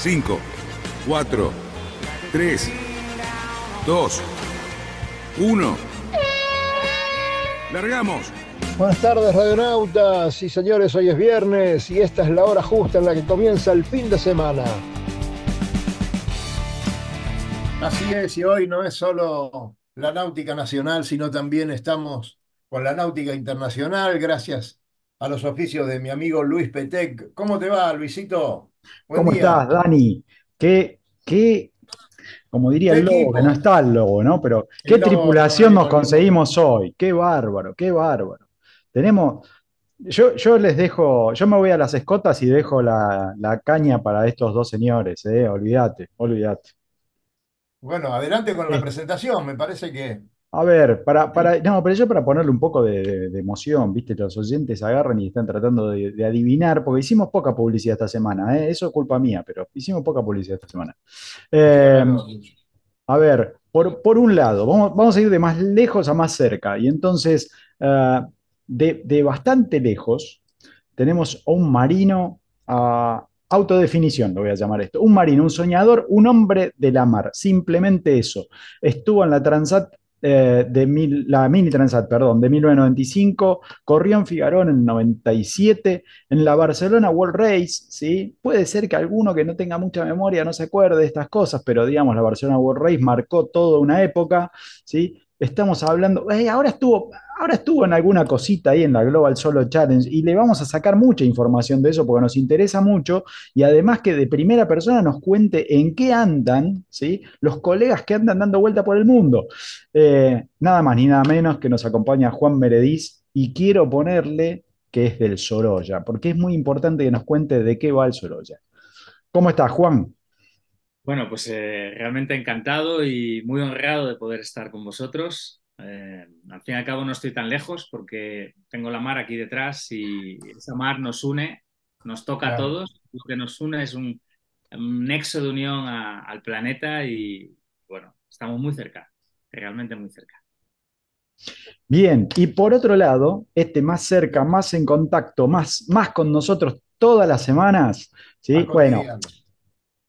5, 4, 3, 2, 1. Largamos. Buenas tardes, radionautas y señores, hoy es viernes y esta es la hora justa en la que comienza el fin de semana. Así es, y hoy no es solo la náutica nacional, sino también estamos con la náutica internacional, gracias a los oficios de mi amigo Luis Petec. ¿Cómo te va, Luisito? Buen ¿Cómo estás, Dani? Qué, qué, como diría el lobo, que no está el lobo, ¿no? Pero qué tripulación nos conseguimos hoy. Qué bárbaro, qué bárbaro. Tenemos, yo, yo les dejo, yo me voy a las escotas y dejo la, caña para estos dos señores, ¿eh? Olvídate, olvídate. Bueno, adelante con la presentación, me parece que... A ver, para, para, no, pero yo para ponerle un poco de, emoción, viste, los oyentes agarran y están tratando de, adivinar, porque hicimos poca publicidad esta semana, ¿eh? eso es culpa mía, pero hicimos poca publicidad esta semana. Eh, a ver, por, un lado, vamos, vamos, a ir de más lejos a más cerca, y entonces, eh, de, bastante lejos, tenemos a un marino, a autodefinición, lo voy a llamar esto, un marino, un soñador, un hombre de la mar, simplemente eso. Estuvo en la Transat eh, de mil, la Mini Transat, perdón, de 1995, corrió en Figarón en el 97, en la Barcelona World Race, ¿sí? Puede ser que alguno que no tenga mucha memoria no se acuerde de estas cosas, pero digamos, la Barcelona World Race marcó toda una época, ¿sí? Estamos hablando, ahora estuvo, ahora estuvo en alguna cosita ahí en la Global Solo Challenge y le vamos a sacar mucha información de eso porque nos interesa mucho y además que de primera persona nos cuente en qué andan, ¿sí? Los colegas que andan dando vuelta por el mundo. Eh, nada más ni nada menos que nos acompaña Juan Merediz y quiero ponerle que es del Sorolla, porque es muy importante que nos cuente de qué va el Sorolla. ¿Cómo estás, Juan? Bueno, pues eh, realmente encantado y muy honrado de poder estar con vosotros. Eh, al fin y al cabo no estoy tan lejos porque tengo la mar aquí detrás y esa mar nos une, nos toca a todos. Lo que nos une es un, nexo de unión al planeta y bueno, estamos muy cerca, realmente muy cerca. Bien, y por otro lado, este más cerca, más en contacto, más, más con nosotros todas las semanas, ¿sí? Bueno,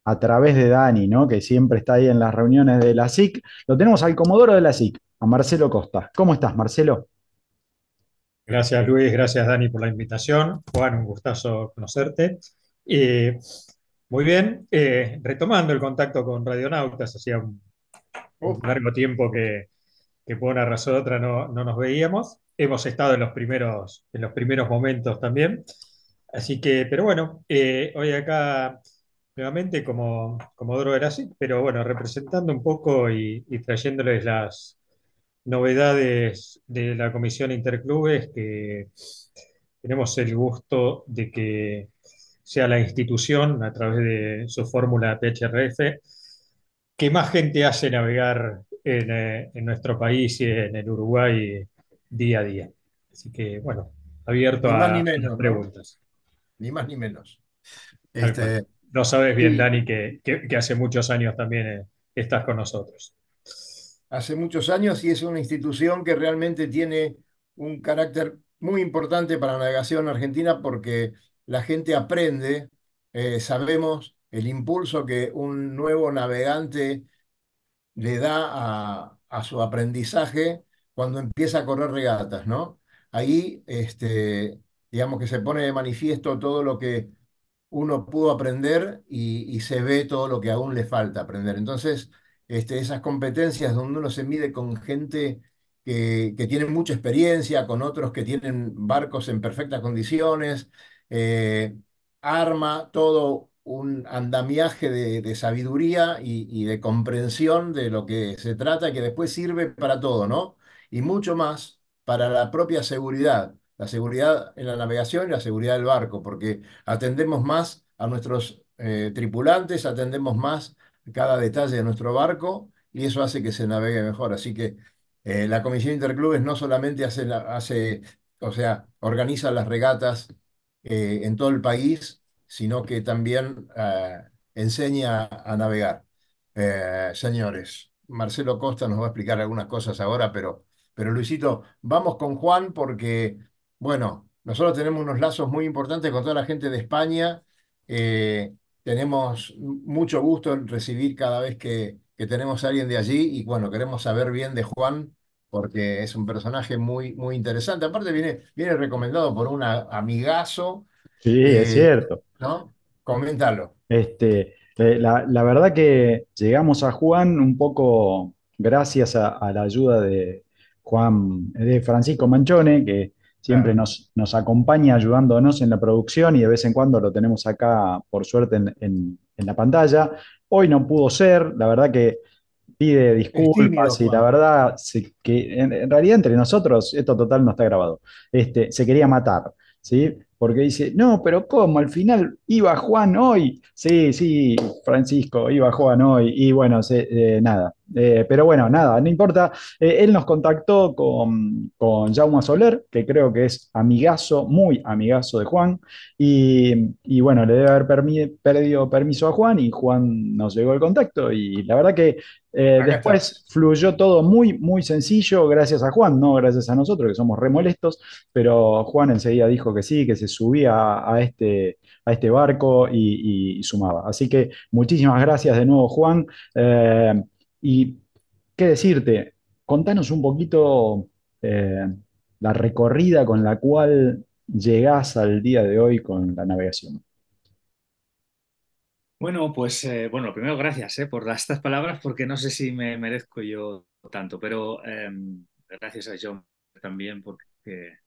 a través de Dani, ¿no? que siempre está ahí en las reuniones de la SIC. Lo tenemos al comodoro de la SIC, a Marcelo Costa. ¿Cómo estás, Marcelo? Gracias, Luis. Gracias, Dani, por la invitación. Juan, un gustazo conocerte. muy bien, eh, retomando el contacto con Radionautas, hacía un, largo tiempo que, por una razón u otra no, nos veíamos. Hemos estado en los primeros, en los primeros momentos también. Así que, pero bueno, eh, hoy acá nuevamente como, como Doro así, pero bueno, representando un poco y, trayéndoles las novedades de la Comisión Interclubes, que tenemos el gusto de que sea la institución, a través de su fórmula PHRF, que más gente hace navegar en, eh, en, nuestro país y en el Uruguay día a día. Así que, bueno, abierto a, preguntas. Ni más ni menos. Este, no sabes bien, Dani, que, hace muchos años también eh, estás con nosotros. Hace muchos años y es una institución que realmente tiene un carácter muy importante para la navegación argentina porque la gente aprende, eh, sabemos el impulso que un nuevo navegante le da a, su aprendizaje cuando empieza a correr regatas, ¿no? Ahí, este, digamos que se pone de manifiesto todo lo que uno pudo aprender y, se ve todo lo que aún le falta aprender. Entonces, este, esas competencias donde uno se mide con gente que, tiene mucha experiencia, con otros que tienen barcos en perfectas condiciones, eh, arma todo un andamiaje de, sabiduría y, y, de comprensión de lo que se trata, que después sirve para todo, ¿no? Y mucho más para la propia seguridad la seguridad en la navegación y la seguridad del barco, porque atendemos más a nuestros eh, tripulantes, atendemos más cada detalle de nuestro barco y eso hace que se navegue mejor. Así que eh, la Comisión Interclubes no solamente hace, hace, o sea, organiza las regatas eh, en todo el país, sino que también enseña a navegar. señores, Marcelo Costa nos va a explicar algunas cosas ahora, pero, pero Luisito, vamos con Juan porque, bueno, nosotros tenemos unos lazos muy importantes con toda la gente de España. Eh, tenemos mucho gusto en recibir cada vez que, tenemos a alguien de allí y bueno, queremos saber bien de Juan porque es un personaje muy, muy interesante. Aparte viene, viene recomendado por un amigazo. Sí, es eh, cierto. ¿no? Coméntalo. Este, eh, la, verdad que llegamos a Juan un poco gracias a, a la ayuda de Juan, de Francisco Manchone, que siempre nos, nos acompaña ayudándonos en la producción y de vez en cuando lo tenemos acá, por suerte, en, la pantalla. Hoy no pudo ser, la verdad que pide disculpas y la verdad que en, realidad entre nosotros esto total no está grabado. Este, se quería matar, ¿sí? Porque dice, no, pero ¿cómo? Al final iba Juan hoy. Sí, sí, Francisco, iba Juan hoy. Y bueno, eh, nada, eh, pero bueno, nada, no importa. Eh, él nos contactó con, con Jaume Soler, que creo que es amigazo, muy amigazo de Juan. Y, bueno, le debe haber perdido permiso a Juan y Juan nos llegó el contacto. Y la verdad que eh, después fluyó todo muy, muy sencillo, gracias a Juan, no gracias a nosotros, que somos remolestos. Pero Juan enseguida dijo que sí, que se subía a, este a este barco y, sumaba. Así que muchísimas gracias de nuevo, Juan. Y qué decirte, contanos un poquito eh, la recorrida con la cual llegás al día de hoy con la navegación. Bueno, pues eh, bueno, primero gracias eh, por estas palabras porque no sé si me merezco yo tanto, pero em, gracias a John también porque,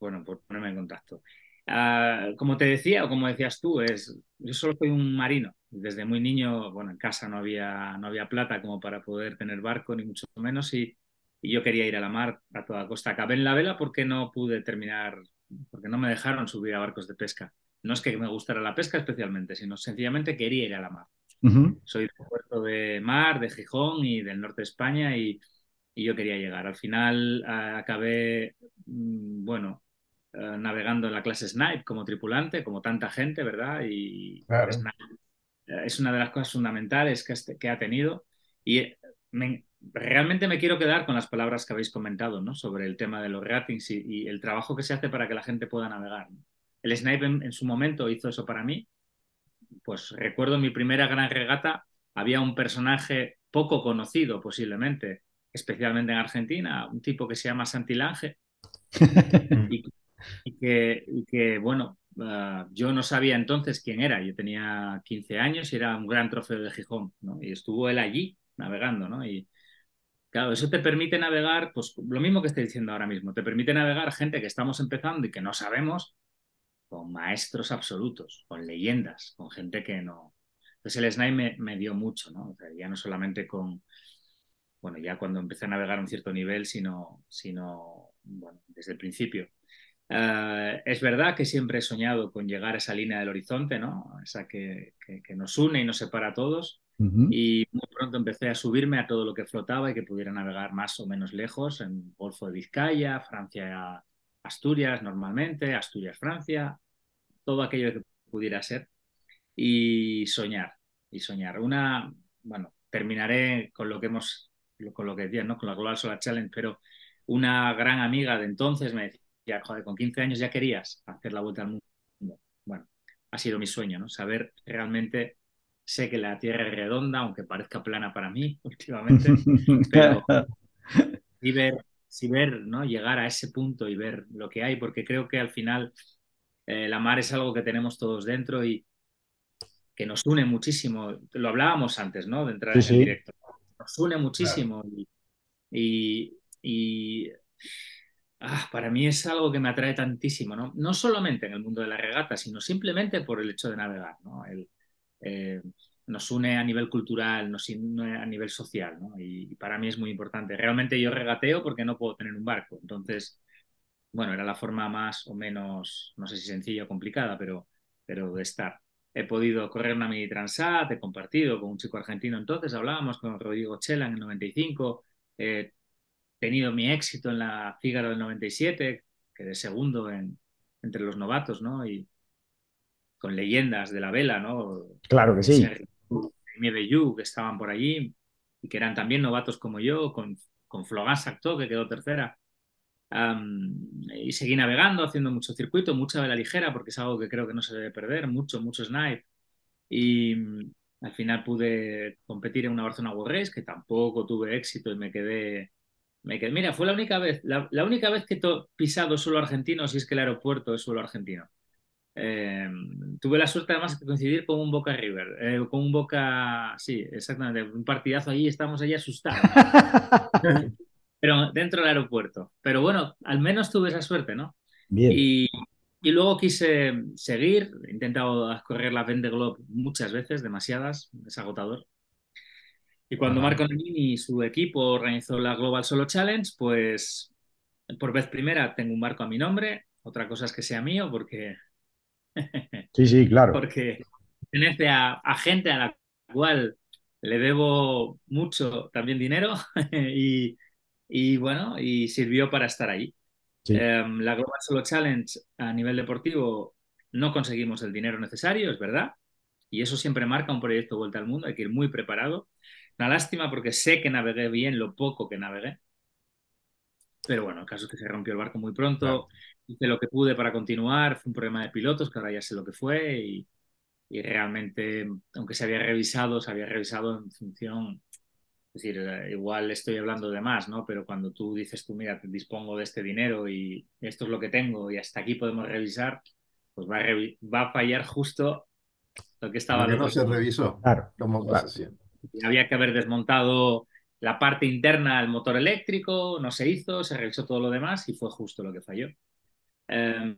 bueno, por ponerme en contacto. Ah, como te decía, o como decías tú, es, yo solo soy un marino. Desde muy niño, bueno, en casa no había, no había plata como para poder tener barco, ni mucho menos, y, yo quería ir a la mar a toda costa. Acabé en la vela porque no pude terminar, porque no me dejaron subir a barcos de pesca. No es que me gustara la pesca especialmente, sino sencillamente quería ir a la mar. Soy del puerto de mar, de Gijón y del norte de España y, y yo quería llegar. Al final ah, acabé, mm, bueno, eh, navegando en la clase Snipe como tripulante, como tanta gente, ¿verdad? Y eh, es una de las cosas fundamentales que, este, que ha tenido. Y eh, realmente me quiero quedar con las palabras que habéis comentado, ¿no? Sobre el tema de los ratings y, el trabajo que se hace para que la gente pueda navegar. El Snipe en, su momento hizo eso para mí. Pues recuerdo mi primera gran regata había un personaje poco conocido posiblemente, especialmente en Argentina, un tipo que se llama Santilange, y y que, que bueno, ah, yo no sabía entonces quién era. Yo tenía 15 años y era un gran trofeo de Gijón, ¿no? Y estuvo él allí navegando, ¿no? Y claro, eso te permite navegar, pues lo mismo que estoy diciendo ahora mismo, te permite navegar gente que estamos empezando y que no sabemos con maestros absolutos, con leyendas, con gente que no... Entonces el Snipe me, dio mucho, ya no solamente con, bueno, ya cuando empecé a navegar a un cierto nivel, sino, sino desde el principio. Eh, es verdad que siempre he soñado con llegar a esa línea del horizonte, ¿no? Esa que, nos une y nos separa a todos. Y muy pronto empecé a subirme a todo lo que flotaba y que pudiera navegar más o menos lejos en Golfo de Vizcaya, Francia, Asturias normalmente, Asturias, Francia, todo aquello que pudiera ser. Y soñar, y soñar. Una, bueno, terminaré con lo que hemos, con lo que decía, ¿no? Con la Global Solar Challenge, pero una gran amiga de entonces me decía, ya, joder, con 15 años ya querías hacer la vuelta al mundo. Bueno, ha sido mi sueño, ¿no? Saber realmente, sé que la Tierra es redonda, aunque parezca plana para mí últimamente, pero sí ver, ver, ¿no? Llegar a ese punto y ver lo que hay, porque creo que al final eh, la mar es algo que tenemos todos dentro y que nos une muchísimo. Lo hablábamos antes, ¿no? De entrar en el directo. Nos une muchísimo y, y Ah, para mí es algo que me atrae tantísimo, ¿no? No solamente en el mundo de la regata, sino simplemente por el hecho de navegar, ¿no? Eh, nos une a nivel cultural, nos une a nivel social, ¿no? Y, para mí es muy importante. Realmente yo regateo porque no puedo tener un barco, entonces, bueno, era la forma más o menos, no sé si sencilla o complicada, pero, pero de estar. he podido correr una mini transat, he compartido con un chico argentino entonces, hablábamos con Rodrigo Chela en el 95, he tenido mi éxito en la Fígaro del 97, quedé segundo en, entre los novatos, ¿no? Y con leyendas de la vela, ¿no? Claro que sí. Nieve que estaban por allí y que eran también novatos como yo, con, con Flogan Sacto, que quedó tercera. y seguí navegando, haciendo mucho circuito, mucha vela ligera, porque es algo que creo que no se debe perder, mucho, mucho snipe. Y mm, al final pude competir en una Barcelona World Race, que tampoco tuve éxito y me quedé... Me quedé mira, fue la única vez, la, la única vez que he pisado suelo argentino, si es que el aeropuerto es suelo argentino. Eh, tuve la suerte además de coincidir con un Boca River, eh, con un Boca, sí, exactamente, un partidazo allí, estamos allí asustados. Pero dentro del aeropuerto. Pero bueno, al menos tuve esa suerte, ¿no? Bien. Y, y luego quise seguir, he intentado correr la Vende Globe muchas veces, demasiadas, es agotador. Y cuando Marco Nanini y su equipo organizó la Global Solo Challenge, pues por vez primera tengo un barco a mi nombre, otra cosa es que sea mío, porque Sí, sí, claro. Porque pertenece a, a, gente a la cual le debo mucho también dinero y, y, bueno, y sirvió para estar ahí. Sí. Eh, la Global Solo Challenge a nivel deportivo no conseguimos el dinero necesario, es verdad, y eso siempre marca un proyecto Vuelta al Mundo, hay que ir muy preparado. Una lástima porque sé que navegué bien lo poco que navegué, pero bueno, el caso es que se rompió el barco muy pronto. Claro hice lo que pude para continuar, fue un problema de pilotos, que ahora ya sé lo que fue, y, y realmente, aunque se había revisado, se había revisado en función, es decir, eh, igual estoy hablando de más, ¿no? Pero cuando tú dices tú, mira, dispongo de este dinero y esto es lo que tengo y hasta aquí podemos revisar, pues va a, revi va a fallar justo lo que estaba... Lo que no se revisó, claro, como claro. Había que haber desmontado la parte interna del motor eléctrico, no se hizo, se revisó todo lo demás y fue justo lo que falló. Eh,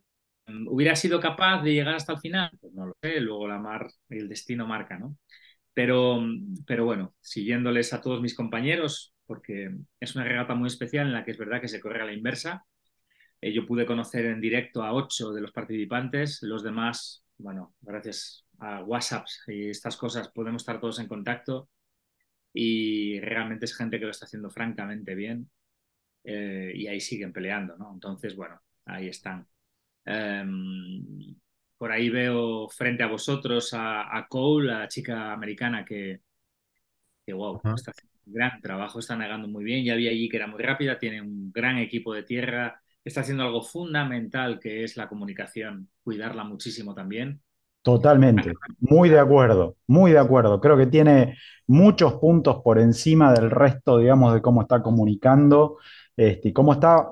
¿Hubiera sido capaz de llegar hasta el final? Pues no lo sé, luego la mar, el destino marca, ¿no? Pero, pero bueno, siguiéndoles a todos mis compañeros, porque es una regata muy especial en la que es verdad que se corre a la inversa. Eh, yo pude conocer en directo a ocho de los participantes, los demás, bueno, gracias a WhatsApp y estas cosas podemos estar todos en contacto y realmente es gente que lo está haciendo francamente bien eh, y ahí siguen peleando, ¿no? Entonces, bueno, ahí están. Um, por ahí veo frente a vosotros a, a, Cole, la chica americana que, que wow, uh -huh. está haciendo un gran trabajo, está negando muy bien. Ya vi allí que era muy rápida, tiene un gran equipo de tierra, está haciendo algo fundamental que es la comunicación, cuidarla muchísimo también. Totalmente, muy de acuerdo, muy de acuerdo. Creo que tiene muchos puntos por encima del resto, digamos, de cómo está comunicando este, cómo está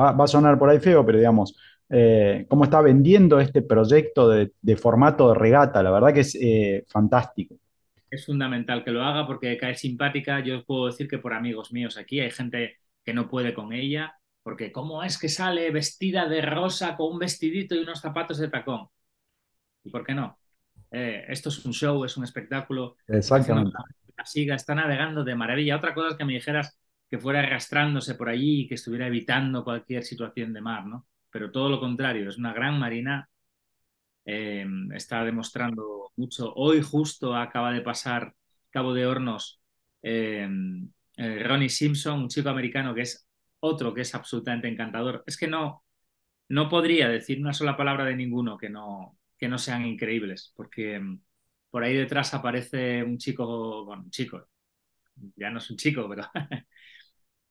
va, a sonar por ahí feo, pero digamos, eh, cómo está vendiendo este proyecto de, formato de regata, la verdad que es eh, fantástico. Es fundamental que lo haga porque cae simpática. Yo puedo decir que por amigos míos aquí hay gente que no puede con ella, porque ¿cómo es que sale vestida de rosa con un vestidito y unos zapatos de tacón? ¿Y por qué no? Eh, esto es un show, es un espectáculo. Exactamente. La siga, está navegando de maravilla. Otra cosa es que me dijeras que fuera arrastrándose por allí y que estuviera evitando cualquier situación de mar, ¿no? Pero todo lo contrario, es una gran marina, eh, está demostrando mucho. Hoy justo acaba de pasar Cabo de Hornos eh, eh, Ronnie Simpson, un chico americano que es otro que es absolutamente encantador. Es que no, no podría decir una sola palabra de ninguno que no, que no sean increíbles, porque mm, por ahí detrás aparece un chico, bueno, un chico, ya no es un chico, pero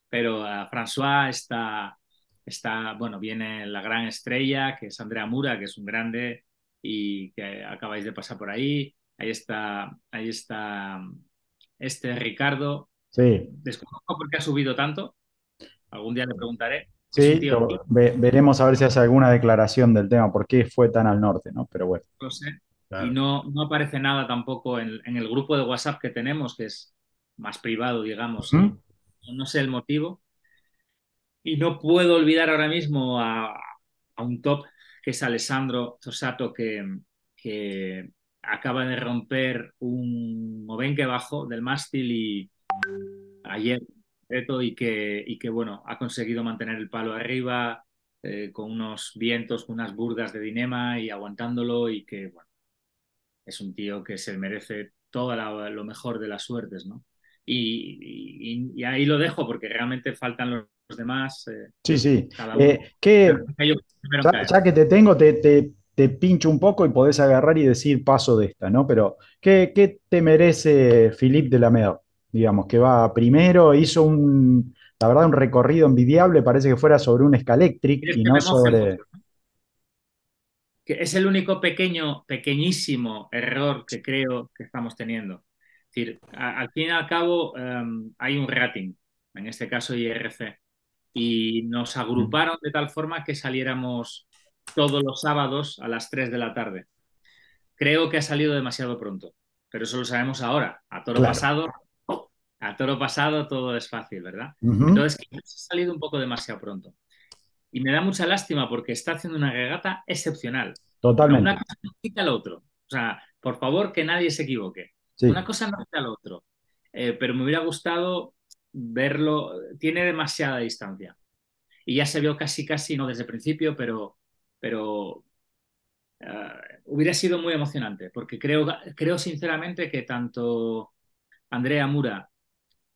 pero uh, François está, está, bueno, viene la gran estrella, que es Andrea Mura, que es un grande y que acabáis de pasar por ahí. Ahí está, ahí está este Ricardo. Sí. Desconozco por qué ha subido tanto. Algún día le preguntaré. Sí, ve, veremos a ver si hace alguna declaración del tema, por qué fue tan al norte, ¿no? Pero bueno. No sé. Claro. Y no, no aparece nada tampoco en, en, el grupo de WhatsApp que tenemos, que es más privado, digamos. ¿Mm? no sé el motivo. Y no puedo olvidar ahora mismo a, a un top que es Alessandro Tosato, que, que, acaba de romper un movenque bajo del mástil y ayer y que, y que bueno, ha conseguido mantener el palo arriba eh, con unos vientos, con unas burgas de dinema y aguantándolo y que bueno, es un tío que se merece todo lo mejor de las suertes, ¿no? Y, ahí lo dejo porque realmente faltan los, demás. Eh, sí, sí. Eh, ya, que te tengo, te, te, pincho un poco y podés agarrar y decir paso de esta, ¿no? Pero, ¿qué, qué te merece Philippe de la Mer? Digamos, que va primero, hizo un, la verdad, un recorrido envidiable, parece que fuera sobre un Scalectric y no sobre... Que es el único pequeño, pequeñísimo error que creo que estamos teniendo. Es decir, al fin y al cabo em, hay un rating, en este caso IRC, y nos agruparon de tal forma que saliéramos todos los sábados a las 3 de la tarde. Creo que ha salido demasiado pronto, pero eso lo sabemos ahora. A toro pasado a toro pasado todo es fácil, ¿verdad? Entonces, ha salido un poco demasiado pronto. Y me da mucha lástima porque está haciendo una regata excepcional. Totalmente. una cosa no quita al otro. O sea, por favor, que nadie se equivoque. Una cosa no quita al otro. Eh, pero me hubiera gustado verlo. Tiene demasiada distancia. Y ya se vio casi, casi, no desde el principio, pero, pero eh, hubiera sido muy emocionante. Porque creo, creo sinceramente que tanto Andrea Mura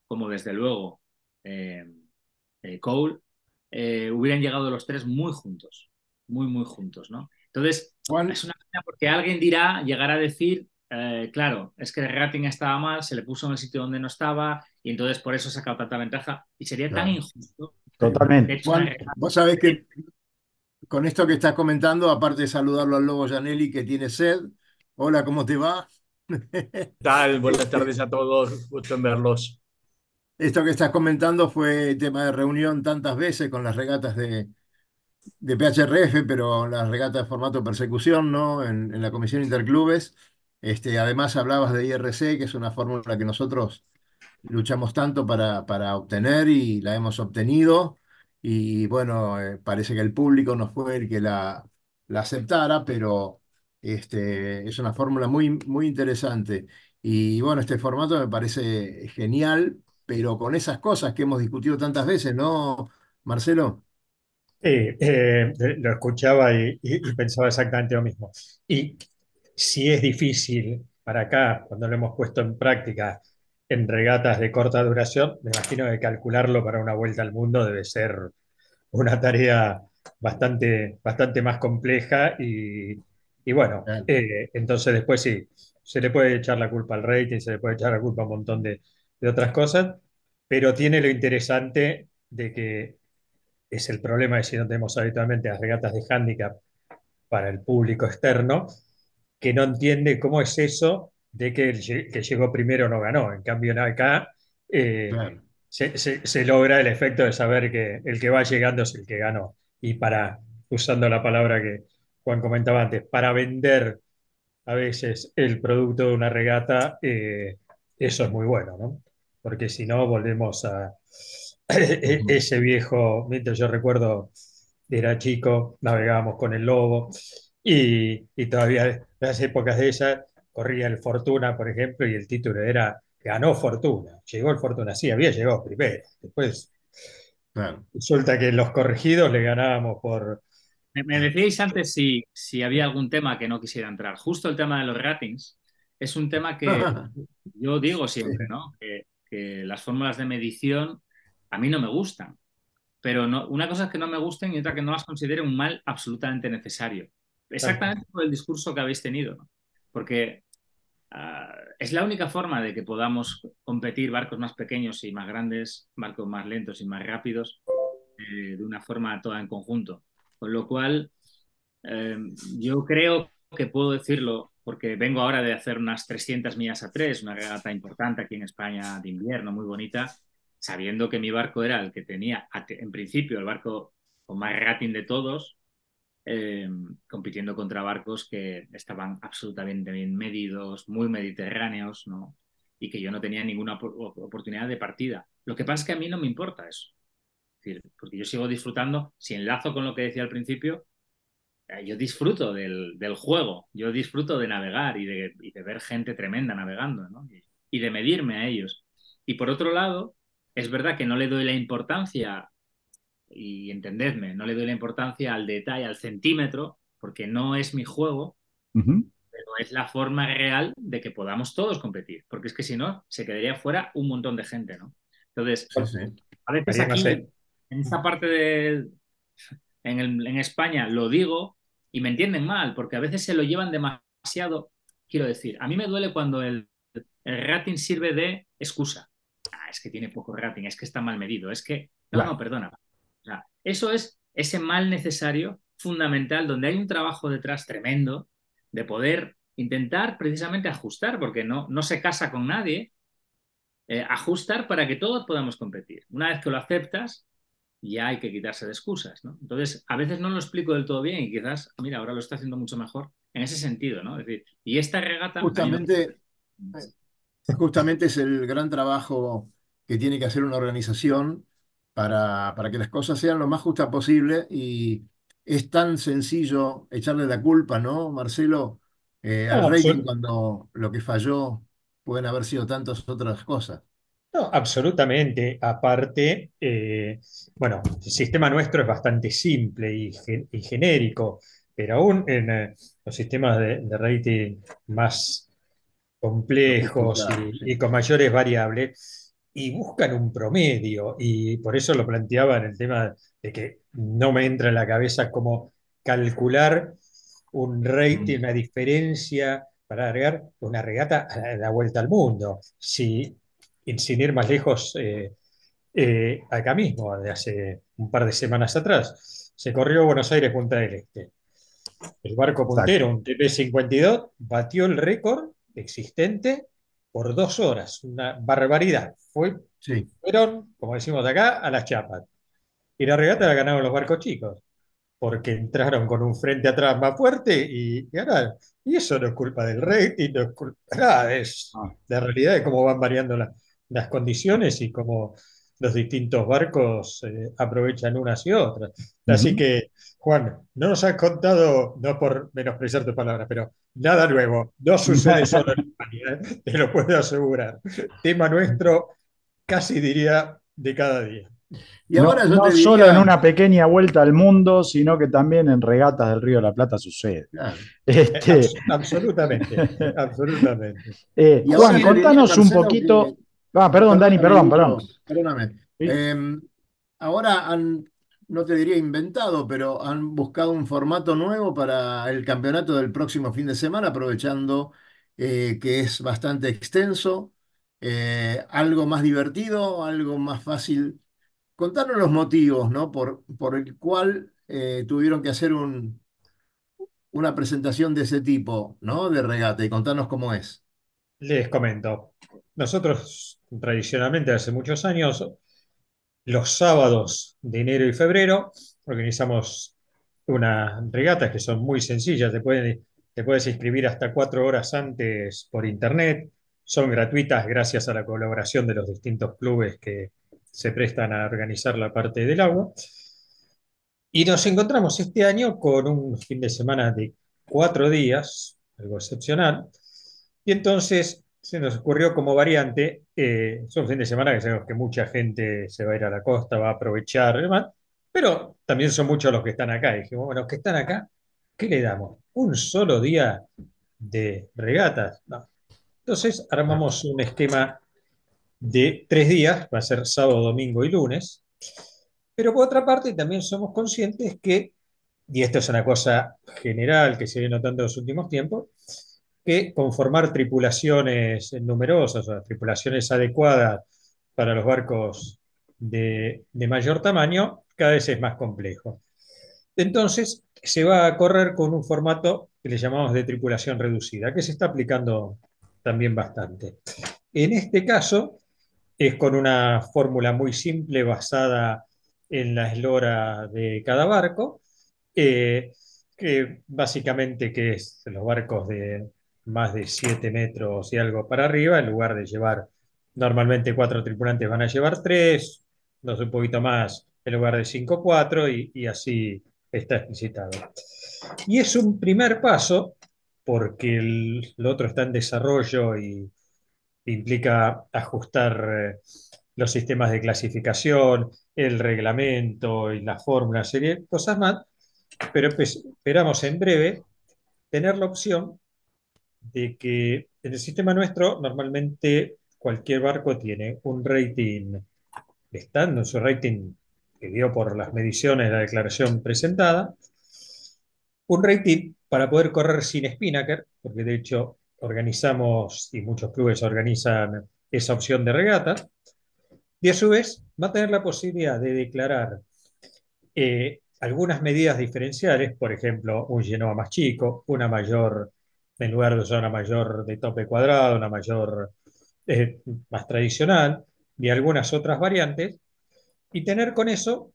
como desde luego eh, eh, Cole, eh, hubieran llegado los tres muy juntos, muy, muy juntos, ¿no? Entonces, es una pena porque alguien dirá, llegará a decir, claro, es que el rating estaba mal, se le puso en el sitio donde no estaba y entonces por eso ha sacado tanta ventaja y sería tan injusto. Totalmente. vos sabés que con esto que estás comentando, aparte de saludarlo al Lobo Janelli que tiene sed, hola, ¿cómo te va? tal? Buenas tardes a todos, gusto en verlos. Esto que estás comentando fue tema de reunión tantas veces con las regatas de, de PHRF, pero las regatas de formato persecución, ¿no? En, la Comisión Interclubes. Este, además hablabas de IRC, que es una fórmula que nosotros luchamos tanto para, para obtener y la hemos obtenido. Y bueno, eh, parece que el público no fue el que la, la aceptara, pero este, es una fórmula muy, muy interesante. Y bueno, este formato me parece genial pero con esas cosas que hemos discutido tantas veces, ¿no, Marcelo? Sí, eh, lo escuchaba y, pensaba exactamente lo mismo. Y si es difícil para acá, cuando lo hemos puesto en práctica en regatas de corta duración, me imagino que calcularlo para una vuelta al mundo debe ser una tarea bastante, bastante más compleja y, bueno, eh, entonces después sí, se le puede echar la culpa al rating, se le puede echar la culpa a un montón de, de otras cosas, pero tiene lo interesante de que es el problema de si no tenemos habitualmente las regatas de handicap para el público externo, que no entiende cómo es eso de que el que llegó primero no ganó. En cambio, acá eh, se, se, logra el efecto de saber que el que va llegando es el que ganó. Y para, usando la palabra que Juan comentaba antes, para vender a veces el producto de una regata, eh, eso es muy bueno, ¿no? Porque si no volvemos a ese viejo, mientras yo recuerdo, era chico, navegábamos con el lobo y, todavía en las épocas de esas corría el Fortuna, por ejemplo, y el título era ganó Fortuna, llegó el Fortuna, sí, había llegado primero, después resulta que los corregidos le ganábamos por... Me, decíais antes si, si había algún tema que no quisiera entrar. Justo el tema de los ratings es un tema que yo digo siempre, ¿no? Que que las fórmulas de medición a mí no me gustan. Pero no, una cosa es que no me gusten y otra que no las considere un mal absolutamente necesario. Exactamente por el discurso que habéis tenido. Porque ah, es la única forma de que podamos competir barcos más pequeños y más grandes, barcos más lentos y más rápidos, eh, de una forma toda en conjunto. Con lo cual, eh, yo creo que puedo decirlo porque vengo ahora de hacer unas 300 millas a tres, una regata importante aquí en España de invierno, muy bonita, sabiendo que mi barco era el que tenía, en principio, el barco con más rating de todos, eh, compitiendo contra barcos que estaban absolutamente bien medidos, muy mediterráneos, ¿no? Y que yo no tenía ninguna oportunidad de partida. Lo que pasa es que a mí no me importa eso. porque yo sigo disfrutando, si enlazo con lo que decía al principio, yo disfruto del, juego, yo disfruto de navegar y de, ver gente tremenda navegando, ¿no? y, de medirme a ellos. Y por otro lado, es verdad que no le doy la importancia, y entendedme, no le doy la importancia al detalle, al centímetro, porque no es mi juego, pero es la forma real de que podamos todos competir, porque es que si no, se quedaría fuera un montón de gente, ¿no? Entonces, Sí, sí. a veces no sé. en esta parte de, en, el- en España, lo digo y me entienden mal, porque a veces se lo llevan demasiado, quiero decir, a mí me duele cuando el, el rating sirve de excusa. Ah, es que tiene poco rating, es que está mal medido, es que, no, Claro. no, perdona. O sea, eso es ese mal necesario, fundamental, donde hay un trabajo detrás tremendo de poder intentar precisamente ajustar, porque no, no se casa con nadie, eh, ajustar para que todos podamos competir. Una vez que lo aceptas, ya hay que quitarse de excusas, ¿no? Entonces, a veces no lo explico del todo bien y quizás, mira, ahora lo está haciendo mucho mejor en ese sentido, ¿no? Es decir, y esta regata... a mí me- Justamente, justamente es el gran trabajo que tiene que hacer una organización para, para que las cosas sean lo más justas posible y es tan sencillo echarle la culpa, ¿no, Marcelo? Eh, al No, rating absol- cuando lo que falló pueden haber sido tantas otras cosas. No, absolutamente. Aparte, eh, bueno, el sistema nuestro es bastante simple y, gen- y genérico, pero aún en eh, los sistemas de, de rating más complejos y, sí. y con mayores variables, y buscan un promedio, y por eso lo planteaba en el tema de que no me entra en la cabeza cómo calcular un rating, Mm. una diferencia para agregar una regata a la, la vuelta al mundo. Si, y sin ir más lejos, eh, eh, acá mismo, de hace un par de semanas atrás, se corrió Buenos Aires-Punta del Este. El barco puntero, un TP52, batió el récord existente por dos horas. Una barbaridad. Fue, Sí, fueron, como decimos de acá, a las chapas. Y la regata la ganaron los barcos chicos, porque entraron con un frente atrás más fuerte y ganaron. Y eso no es culpa del rating, no es culpa nada, es Ah. la realidad de cómo van variando la- las condiciones y cómo los distintos barcos eh, aprovechan unas y otras. Así que, Juan, no nos has contado, no por menospreciar tu palabra, pero nada nuevo. No sucede solo en España, ¿eh? te lo puedo asegurar. Tema nuestro, casi diría, de cada día. y No, ahora yo no te solo diría, en una pequeña vuelta al mundo, sino que también en regatas del Río de la Plata sucede. Claro. Este, abs- absolutamente, absolutamente. eh, Juan, contanos un poquito. Ah, perdón, Dani, perdón, perdón. Perdóname. Eh, ahora han, no te diría inventado, pero han buscado un formato nuevo para el campeonato del próximo fin de semana, aprovechando eh, que es bastante extenso, eh, algo más divertido, algo más fácil. Contanos los motivos, ¿no? Por, por el cual eh, tuvieron que hacer un- una presentación de ese tipo, ¿no? De regata y contanos cómo es. Les comento. Nosotros, tradicionalmente, hace muchos años, los sábados de enero y febrero, organizamos unas regatas que son muy sencillas. Te te puedes inscribir hasta cuatro horas antes por internet. Son gratuitas gracias a la colaboración de los distintos clubes que se prestan a organizar la parte del agua. Y nos encontramos este año con un fin de semana de cuatro días, algo excepcional. Y entonces se nos ocurrió como variante, eh, es fin de semana que sabemos que mucha gente se va a ir a la costa, va a aprovechar demás, pero también son muchos los que están acá. Y dijimos, bueno, los que están acá, ¿qué le damos? ¿Un solo día de regatas? Entonces armamos un esquema de tres días, va a ser sábado, domingo y lunes, pero por otra parte también somos conscientes que, y esto es una cosa general que se viene notando en los últimos tiempos, que conformar tripulaciones numerosas, o sea, tripulaciones adecuadas para los barcos de, mayor tamaño, cada vez es más complejo. Entonces, se va a correr con un formato que le llamamos de tripulación reducida, que se está aplicando también bastante. En este caso, es con una fórmula muy simple basada en la eslora de cada barco, eh, que básicamente que es los barcos de más de 7 metros y algo para arriba, en lugar de llevar normalmente cuatro tripulantes van a llevar tres, no sé, un poquito más, en lugar de 5, 4 y, y así está explicitado. Y es un primer paso porque el, el otro está en desarrollo y implica ajustar eh, los sistemas de clasificación, el reglamento y la fórmula, serie cosas más, pero pues, esperamos en breve tener la opción de que en el sistema nuestro normalmente cualquier barco tiene un rating, estando en su rating que dio por las mediciones de la declaración presentada, un rating para poder correr sin Spinnaker, porque de hecho organizamos y muchos clubes organizan esa opción de regatas, y a su vez va a tener la posibilidad de declarar eh, algunas medidas diferenciales, por ejemplo, un Genoa más chico, una mayor, en lugar de usar una mayor de tope cuadrado, una mayor eh, más tradicional, y algunas otras variantes, y tener con eso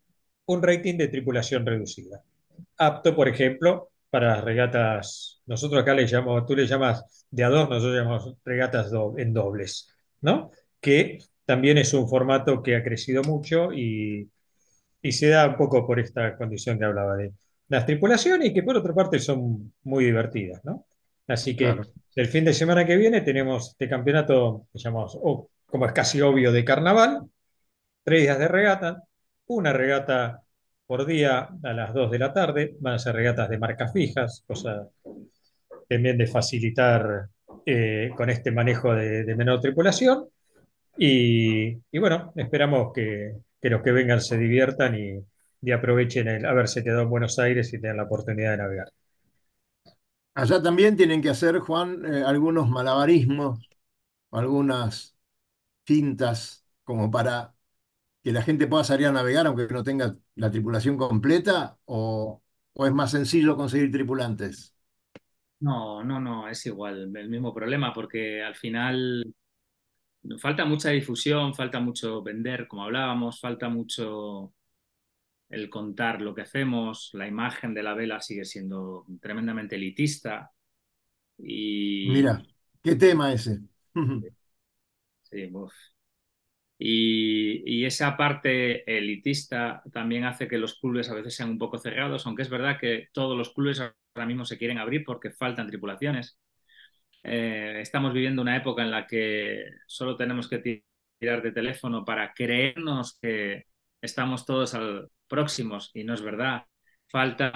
un rating de tripulación reducida. Apto, por ejemplo, para las regatas, nosotros acá le llamamos, tú le llamas de a dos, nosotros llamamos regatas en dobles, ¿no? Que también es un formato que ha crecido mucho y, y se da un poco por esta condición que hablaba de las tripulaciones y que por otra parte son muy divertidas, ¿no? Así que Claro. el fin de semana que viene tenemos este campeonato, que llamamos, oh, como es casi obvio, de carnaval, tres días de regata, una regata por día a las 2 de la tarde, van a ser regatas de marcas fijas, cosa también de facilitar eh, con este manejo de, de menor tripulación. Y, y bueno, esperamos que, que los que vengan se diviertan y, y aprovechen el haberse quedado en Buenos Aires y tengan la oportunidad de navegar. Allá también tienen que hacer, Juan, eh, algunos malabarismos, algunas fintas, como para que la gente pueda salir a navegar aunque no tenga la tripulación completa, o, o es más sencillo conseguir tripulantes. No, no, no, es igual, el mismo problema, porque al final falta mucha difusión, falta mucho vender, como hablábamos, falta mucho el contar lo que hacemos, la imagen de la vela sigue siendo tremendamente elitista y, Mira, qué tema ese. sí, uf. Y, y esa parte elitista también hace que los clubes a veces sean un poco cerrados, aunque es verdad que todos los clubes ahora mismo se quieren abrir porque faltan tripulaciones. Eh, estamos viviendo una época en la que solo tenemos que tirar de teléfono para creernos que estamos todos al, próximos y no es verdad. Falta,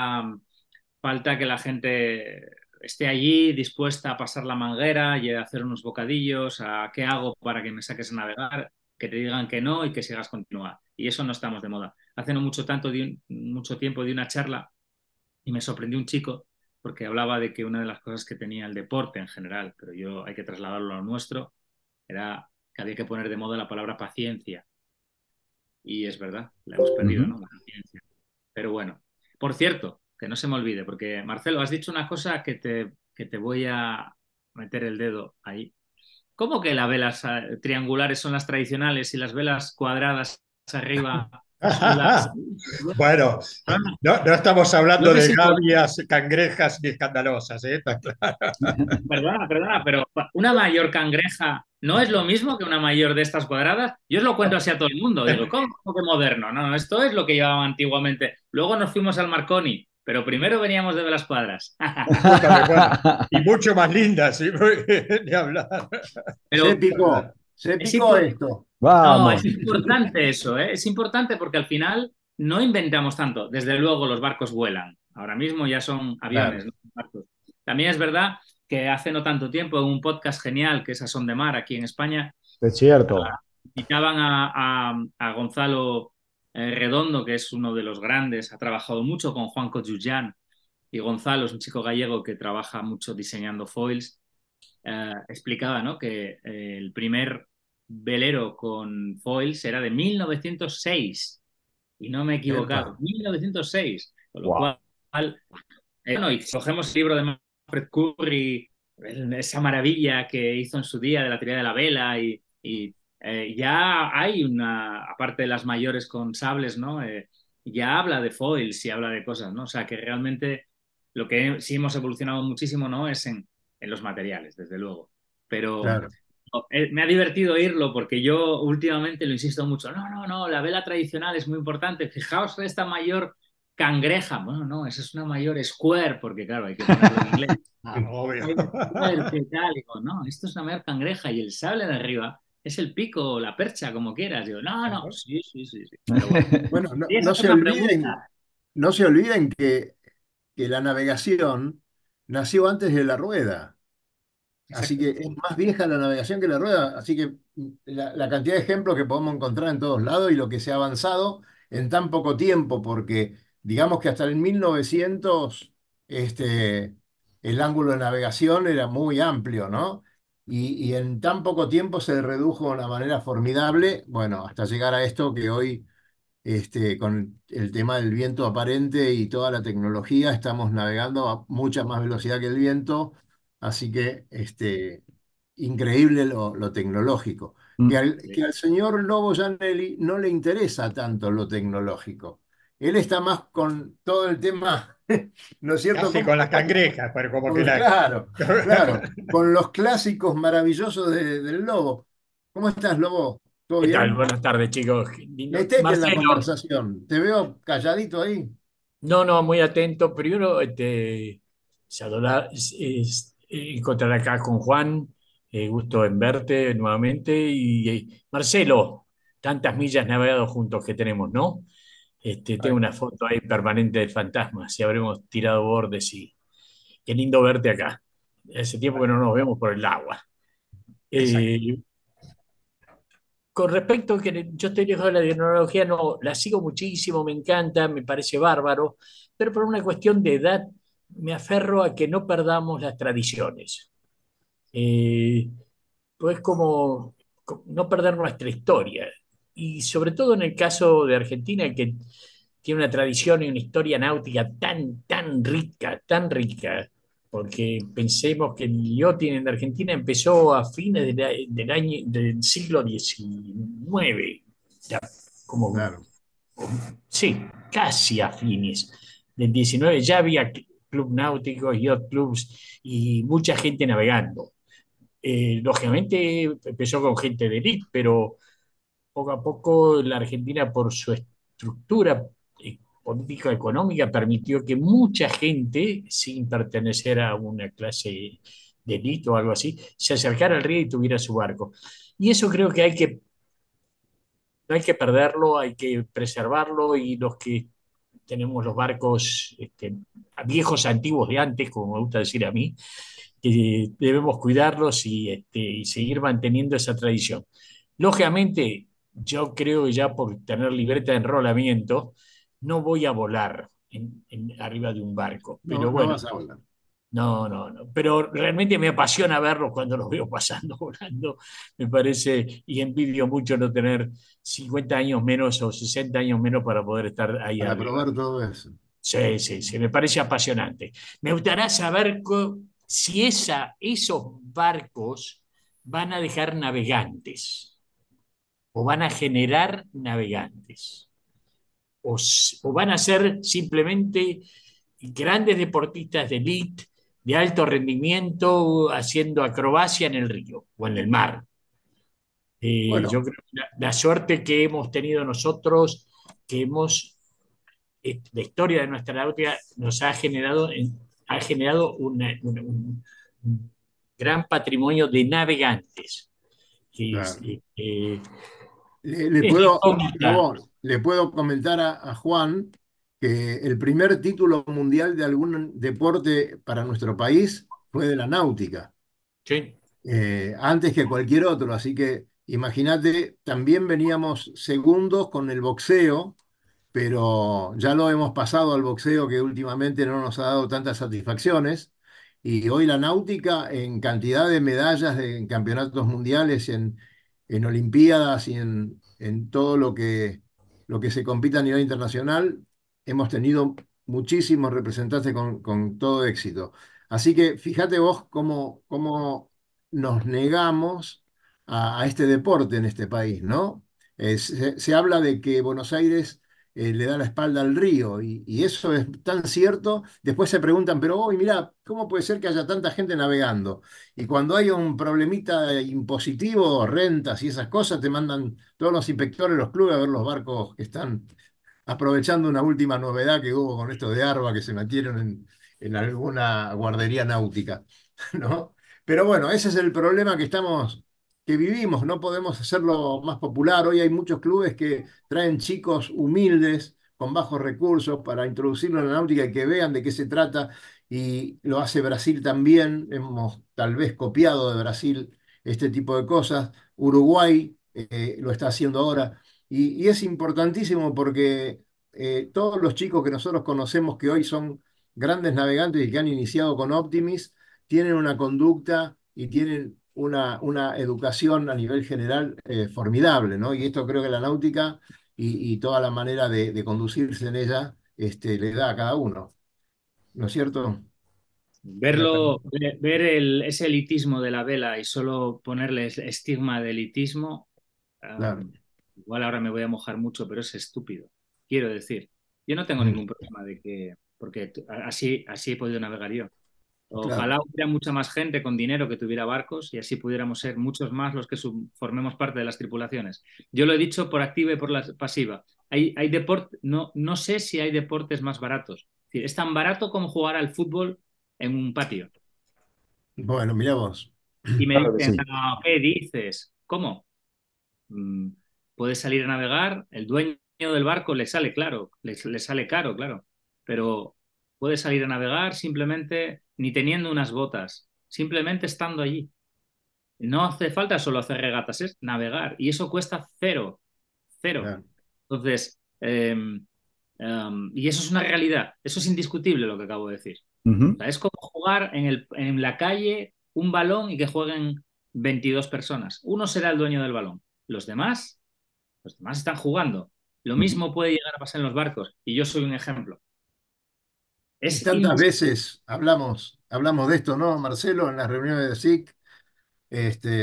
falta que la gente esté allí dispuesta a pasar la manguera y a hacer unos bocadillos, a qué hago para que me saques a navegar, que te digan que no y que sigas continuar. Y eso no estamos de moda. Hace no mucho, tanto de un, mucho tiempo de una charla y me sorprendió un chico porque hablaba de que una de las cosas que tenía el deporte en general, pero yo hay que trasladarlo a lo nuestro, era que había que poner de moda la palabra paciencia. Y es verdad, la hemos perdido. ¿no? La paciencia. Pero bueno, por cierto, que no se me olvide, porque Marcelo, has dicho una cosa que te, que te voy a meter el dedo ahí. ¿Cómo que las velas triangulares son las tradicionales y las velas cuadradas arriba las... Bueno, no, no estamos hablando de gavias, cangrejas ni escandalosas, ¿eh? Está claro. Perdona, perdona, pero una mayor cangreja no es lo mismo que una mayor de estas cuadradas. Yo os lo cuento así a todo el mundo. Digo, ¿cómo que moderno? No, no, esto es lo que llevaban antiguamente. Luego nos fuimos al Marconi, pero primero veníamos de velas cuadras. Y mucho más lindas, ¿sí? Ni hablar. Pero, Se picó, se Es picó impor- esto. No, Vamos. es importante eso, ¿eh? Es importante porque al final no inventamos tanto. Desde luego los barcos vuelan. Ahora mismo ya son aviones, no son barcos. También es verdad que hace no tanto tiempo en un podcast genial que es A Son de Mar aquí en España, Es cierto. invitaban a, a- a Gonzalo eh, Redondo, que es uno de los grandes, ha trabajado mucho con Juan Cotillán y Gonzalo es un chico gallego que trabaja mucho diseñando foils. Eh, explicaba ¿no? que eh, el primer velero con foils era de 1906 y no me he equivocado, Epa. 1906, con lo cual, eh, bueno, y cogemos el libro de Manfred Curry, esa maravilla que hizo en su día de la teoría de la vela y, y, eh, ya hay una, aparte de las mayores con sables, ¿no? Eh, ya habla de foils y habla de cosas, ¿no? O sea que realmente lo que sí hemos evolucionado muchísimo, ¿no? Es en, en los materiales, desde luego. Pero Claro. Eh, me ha divertido oírlo porque yo últimamente lo insisto mucho. No, no, no, la vela tradicional es muy importante. Fijaos esta mayor cangreja. Bueno, no, esa es una mayor square, porque claro, hay que ponerlo en inglés. Obvio. Square, ¿qué tal? Digo, no, esto es una mayor cangreja y el sable de arriba es el pico o la percha, como quieras. Digo, no, no, sí, sí, sí. sí. Pero bueno, Bueno, no, no se olviden, no se olviden que, que la navegación nació antes de la rueda. Así que es más vieja la navegación que la rueda, así que la, la cantidad de ejemplos que podemos encontrar en todos lados y lo que se ha avanzado en tan poco tiempo, porque digamos que hasta el 1900 este, el ángulo de navegación era muy amplio, ¿no? Y, y en tan poco tiempo se redujo de una manera formidable, bueno, hasta llegar a esto que hoy este, con el tema del viento aparente y toda la tecnología, estamos navegando a mucha más velocidad que el viento, así que este, increíble lo, lo tecnológico. Mm. Que al, que al señor Lobo Janelli no le interesa tanto lo tecnológico. Él está más con todo el tema, ¿no es cierto? Casi Como- con las cangrejas, pero como que la... Claro, claro, con los clásicos maravillosos de- del Lobo. ¿Cómo estás, Lobo? ¿Todo ¿Qué tal? Buenas tardes, chicos. Metete en la conversación. Te veo calladito ahí. no, no, muy atento. Primero, este, saludar, es- encontrar acá con Juan. eh, gusto en verte nuevamente. Y, Marcelo, tantas millas navegadas juntos que tenemos, ¿no? Este, tengo una foto ahí permanente del fantasma. Si habremos tirado bordes y qué lindo verte acá. Hace tiempo que no nos vemos por el agua. Eh, Con respecto a que yo estoy lejos de la tecnología, no, la sigo muchísimo, me encanta, me parece bárbaro, pero por una cuestión de edad me aferro a que no perdamos las tradiciones. Eh, pues como co- no perder nuestra historia. Y sobre todo en el caso de Argentina, que tiene una tradición y una historia náutica tan, tan rica, tan rica, porque pensemos que el yachting en Argentina empezó a fines de la- del año, del siglo XIX, ya como, Claro. sí, casi a fines del XIX, ya había club náuticos, yacht clubs y mucha gente navegando. Eh, lógicamente empezó con gente de elite, pero poco a poco la Argentina, por su estructura eh, política económica, permitió que mucha gente, sin pertenecer a una clase de élite o algo así, se acercara al río y tuviera su barco. Y eso creo que hay que, hay que perderlo, hay que preservarlo y los que tenemos los barcos este, viejos, antiguos de antes, como me gusta decir a mí, que debemos cuidarlos y, este, y seguir manteniendo esa tradición. Lógicamente, yo creo que ya por tener libreta de enrolamiento, no voy a volar en- en- arriba de un barco. No, Pero no bueno, vas a volar. No, no, no. Pero realmente me apasiona verlos cuando los veo pasando, volando. Me parece, y envidio mucho no tener 50 años menos o 60 años menos para poder estar ahí Para arriba. probar todo eso. Sí, sí, sí, me parece apasionante. Me gustaría saber si esa, esos barcos van a dejar navegantes o van a generar navegantes o, o van a ser simplemente grandes deportistas de elite, de alto rendimiento, haciendo acrobacia en el río o en el mar. Eh, Bueno. yo creo que la, la suerte que hemos tenido nosotros, que hemos eh, la historia de nuestra náutica nos ha generado, en- ha generado una- una- un, gran patrimonio de navegantes. que es, Claro. eh, Le, le puedo, le puedo comentar a, a Juan que el primer título mundial de algún deporte para nuestro país fue de la náutica, sí, eh, antes que cualquier otro. Así que imagínate, también veníamos segundos con el boxeo, pero ya lo hemos pasado al boxeo que últimamente no nos ha dado tantas satisfacciones. Y hoy la náutica en cantidad de medallas de- en campeonatos mundiales, en, en Olimpiadas y en, en todo lo que, lo que se compite a nivel internacional, hemos tenido muchísimos representantes con, todo éxito. Así que fíjate vos cómo, cómo nos negamos a, este deporte en este país, ¿no? Eh, se, habla de que Buenos Aires eh, le da la espalda al río y, eso es tan cierto. Después se preguntan, pero hoy mira, ¿cómo puede ser que haya tanta gente navegando? Y cuando hay un problemita impositivo, rentas y esas cosas, te mandan todos los inspectores, los clubes a ver los barcos que están aprovechando una última novedad que hubo con esto de ARBA que se metieron en, en alguna guardería náutica, ¿no? Pero bueno, ese es el problema que estamos, que vivimos, no podemos hacerlo más popular. Hoy hay muchos clubes que traen chicos humildes, con bajos recursos, para introducirlo en la náutica y que vean de qué se trata y lo hace Brasil también. Hemos tal vez copiado de Brasil este tipo de cosas. Uruguay eh, lo está haciendo ahora. Y, y es importantísimo porque eh, todos los chicos que nosotros conocemos que hoy son grandes navegantes y que han iniciado con Optimis, tienen una conducta y tienen una, una educación a nivel general eh, formidable, ¿no? Y esto creo que la náutica y, y toda la manera de, de conducirse en ella este, le da a cada uno, ¿no es cierto? Verlo, ver, el, ese elitismo de la vela y solo ponerle estigma de elitismo, um, Claro. Igual ahora me voy a mojar mucho, pero es estúpido. Quiero decir, yo no tengo Mm. ningún problema de que, porque así, así he podido navegar yo. Ojalá Claro. hubiera mucha más gente con dinero que tuviera barcos y así pudiéramos ser muchos más los que formemos parte de las tripulaciones. Yo lo he dicho por activa y por la pasiva. Hay, hay deport- no, no sé si hay deportes más baratos. Es decir, es tan barato como jugar al fútbol en un patio. Bueno, mirá vos. Y me Claro dicen, sí. "No, ¿qué dices? ¿Cómo? Mm, Puedes salir a navegar, el dueño del barco le sale claro, le, le sale caro, claro, pero puedes salir a navegar simplemente ni teniendo unas botas, simplemente estando allí. No hace falta solo hacer regatas, es navegar y eso cuesta cero, cero. Claro. Entonces, eh, um, y eso es una realidad, eso es indiscutible lo que acabo de decir. Ujú. O sea, es como jugar en, el, en la calle un balón y que jueguen 22 personas. Uno será el dueño del balón. Los demás, los demás están jugando. Lo mismo puede llegar a pasar en los barcos y yo soy un ejemplo. Es tantas veces hablamos, hablamos de esto, ¿no, Marcelo? En las reuniones de SIC.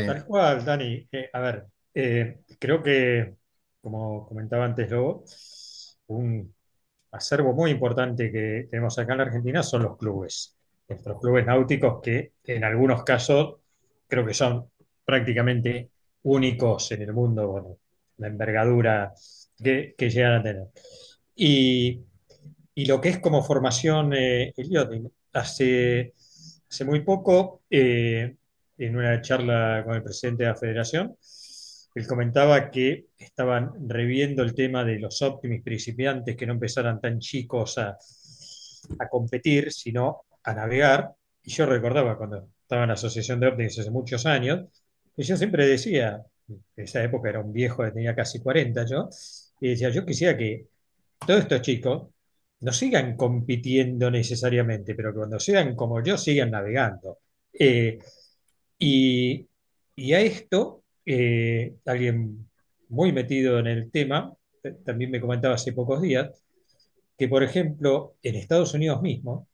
Tal Este, cual, Dani. Eh, a ver, eh, creo que, como comentaba antes Lobo, un acervo muy importante que tenemos acá en la Argentina son los clubes. Nuestros clubes náuticos que en algunos casos creo que son prácticamente únicos en el mundo, bueno, la envergadura que, llegan a tener. Y, lo que es como formación, eh, Eliot, hace, hace muy poco, eh, en una charla con el presidente de la federación, él comentaba que estaban reviendo el tema de los Optimis principiantes que no empezaran tan chicos a, a competir, sino a navegar. Y yo recordaba cuando estaba en la Asociación de Optimis hace muchos años, que yo siempre decía, en esa época era un viejo tenía casi 40 yo, y decía, yo quisiera que todos estos chicos no sigan compitiendo necesariamente, pero que cuando sean como yo sigan navegando. Eh, y, y a esto, eh, alguien muy metido en el tema, eh, también me comentaba hace pocos días, que por ejemplo en Estados Unidos mismo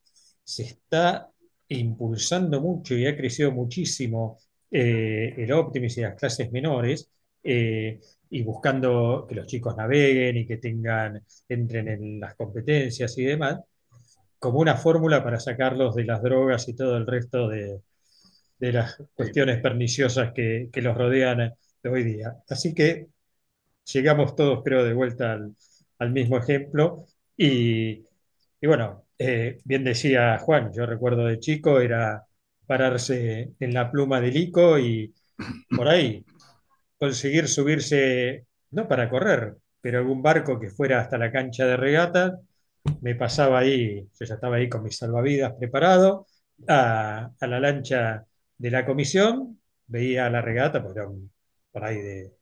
se está impulsando mucho y ha crecido muchísimo eh, el Optimis y las clases menores, eh, y buscando que los chicos naveguen y que tengan, entren en las competencias y demás, como una fórmula para sacarlos de las drogas y todo el resto de, de las cuestiones perniciosas que, que los rodean hoy día. Así que llegamos todos, creo, de vuelta al, al mismo ejemplo. Y, y bueno, eh, bien decía Juan, yo recuerdo de chico, era pararse en la pluma del ICO y por ahí conseguir subirse, no para correr, pero algún barco que fuera hasta la cancha de regata, me pasaba ahí, yo ya estaba ahí con mis salvavidas preparado, a, a la lancha de la comisión, veía la regata, porque era un- por ahí de, en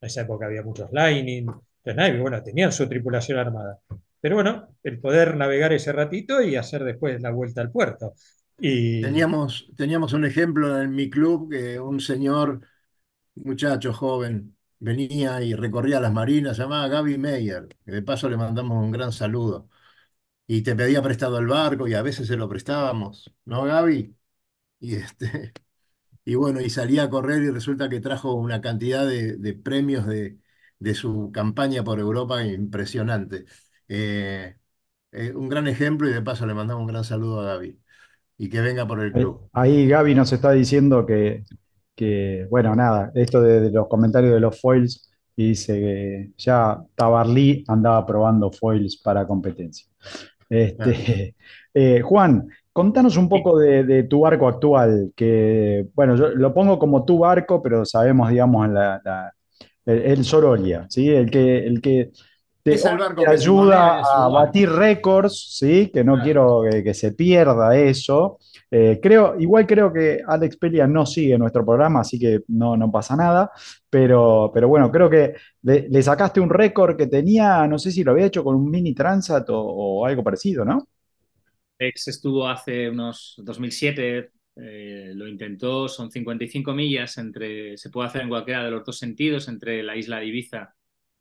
esa época había muchos lining, entonces, nadie, bueno, tenían su tripulación armada. Pero bueno, el poder navegar ese ratito y hacer después la vuelta al puerto. Teníamos, teníamos un ejemplo en mi club que un señor, muchacho joven, venía y recorría las marinas, se llamaba Gaby Meyer, que de paso le mandamos un gran saludo. Y te pedía prestado el barco y a veces se lo prestábamos, ¿no, Gaby? Y, este, y bueno, y salía a correr y resulta que trajo una cantidad de, de premios de, de su campaña por Europa impresionante. Eh, eh, un gran ejemplo y de paso le mandamos un gran saludo a Gaby y que venga por el Ahí, club. ahí Gaby nos está diciendo que, que, bueno, nada, esto de, de los comentarios de los foils, y dice que ya Tabarly andaba probando foils para competencia. Este, eh, Juan, contanos un poco de, de tu barco actual, que, bueno, yo lo pongo como tu barco, pero sabemos, digamos, la, la- el, el Sororia, ¿sí? El que, el que te, ayuda a batir récords, ¿sí? Que no Claro. quiero que, que se pierda eso. Eh, creo, igual creo que Alex Pelia no sigue nuestro programa, así que no, no pasa nada. Pero, pero bueno, creo que le, le sacaste un récord que tenía, no sé si lo había hecho con un mini Transat o, o algo parecido, ¿no? Ex estuvo hace unos 2007, eh, lo intentó, son 55 millas entre, se puede hacer en cualquiera de los dos sentidos, entre la isla de Ibiza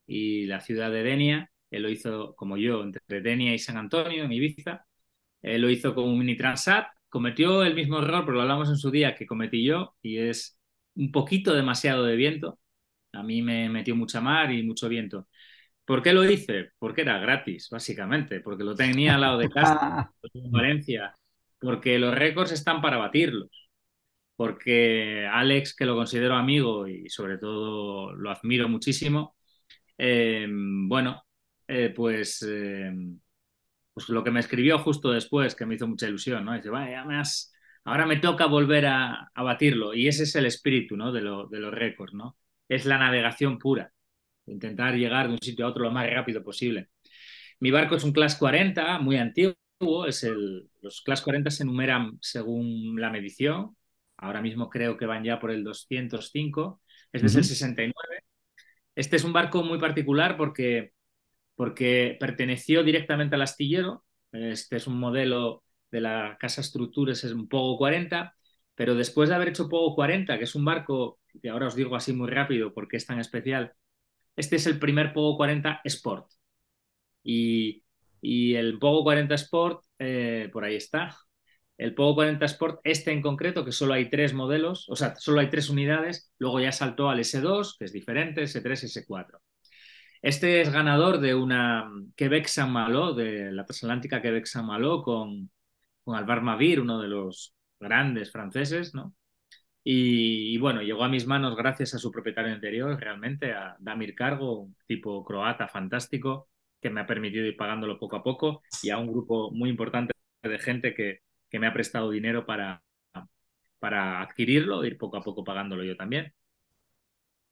y la ciudad de Denia. Él lo hizo como yo, entre Denia y San Antonio, en Ibiza. Él lo hizo con un mini Transat, cometió el mismo error, pero lo hablamos en su día, que cometí yo, y es un poquito demasiado de viento. A mí me metió mucha mar y mucho viento. ¿Por qué lo hice? Porque era gratis, básicamente, porque lo tenía al lado de casa, en Valencia, porque los récords están para batirlos, porque Alex, que lo considero amigo y sobre todo lo admiro muchísimo, eh, bueno, eh, pues, eh, pues lo que me escribió justo después, que me hizo mucha ilusión, ¿no? Dice, vaya, me has- ahora me toca volver a, a batirlo, y ese es el espíritu, ¿no? De, lo- de los récords, ¿no? Es la navegación pura intentar llegar de un sitio a otro lo más rápido posible. Mi barco es un Class 40, muy antiguo. Es el, los Class 40 se enumeran según la medición. Ahora mismo creo que van ya por el 205. Este es el Ujú. 69. Este es un barco muy particular porque, perteneció directamente al astillero. Este es un modelo de la Casa Estructures, es un Pogo 40. Pero después de haber hecho Pogo 40, que es un barco, que ahora os digo así muy rápido porque es tan especial, este es el primer Pogo 40 Sport. Y, y el Pogo 40 Sport, eh, por ahí está. El Pogo 40 Sport, este en concreto, que solo hay tres modelos, o sea, solo hay tres unidades, luego ya saltó al S2, que es diferente, S3, S4. Este es ganador de una Quebec Saint Malo, de la transatlántica Quebec Saint Malo, con, con Alvar Mavir, uno de los grandes franceses, ¿no? Y, y, bueno, llegó a mis manos gracias a su propietario anterior, realmente, a Damir Cargo, un tipo croata fantástico, que me ha permitido ir pagándolo poco a poco, y a un grupo muy importante de gente que, que me ha prestado dinero para, para adquirirlo, ir poco a poco pagándolo yo también.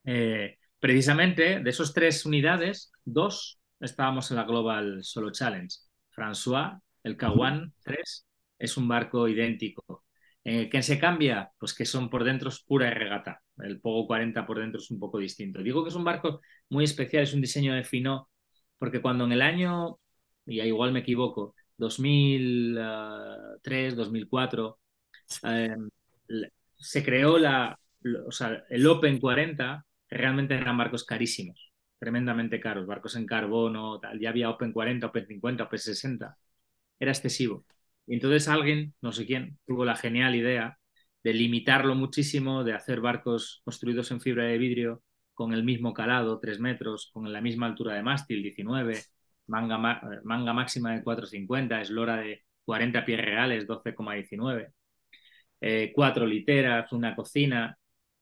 Eh, precisamente, de esos tres unidades, dos estábamos en la Global Solo Challenge. François, el K1 3, es un barco idéntico. Eh, ¿Qué se cambia? Pues que son por dentro es pura regata. El Pogo 40 por dentro es un poco distinto. Digo que es un barco muy especial, es un diseño de Finó, porque cuando en el año, y igual me equivoco, 2003, 2004, eh, se creó la, o sea, el Open 40, que realmente eran barcos carísimos, tremendamente caros, barcos en carbono, tal. ya había Open 40, Open 50, Open 60, era excesivo. Y entonces alguien, no sé quién, tuvo la genial idea de limitarlo muchísimo, de hacer barcos construidos en fibra de vidrio con el mismo calado, 3 metros, con la misma altura de mástil, 19, manga, manga máxima de 4,50, eslora de 40 pies reales, 12,19, eh, cuatro literas, una cocina,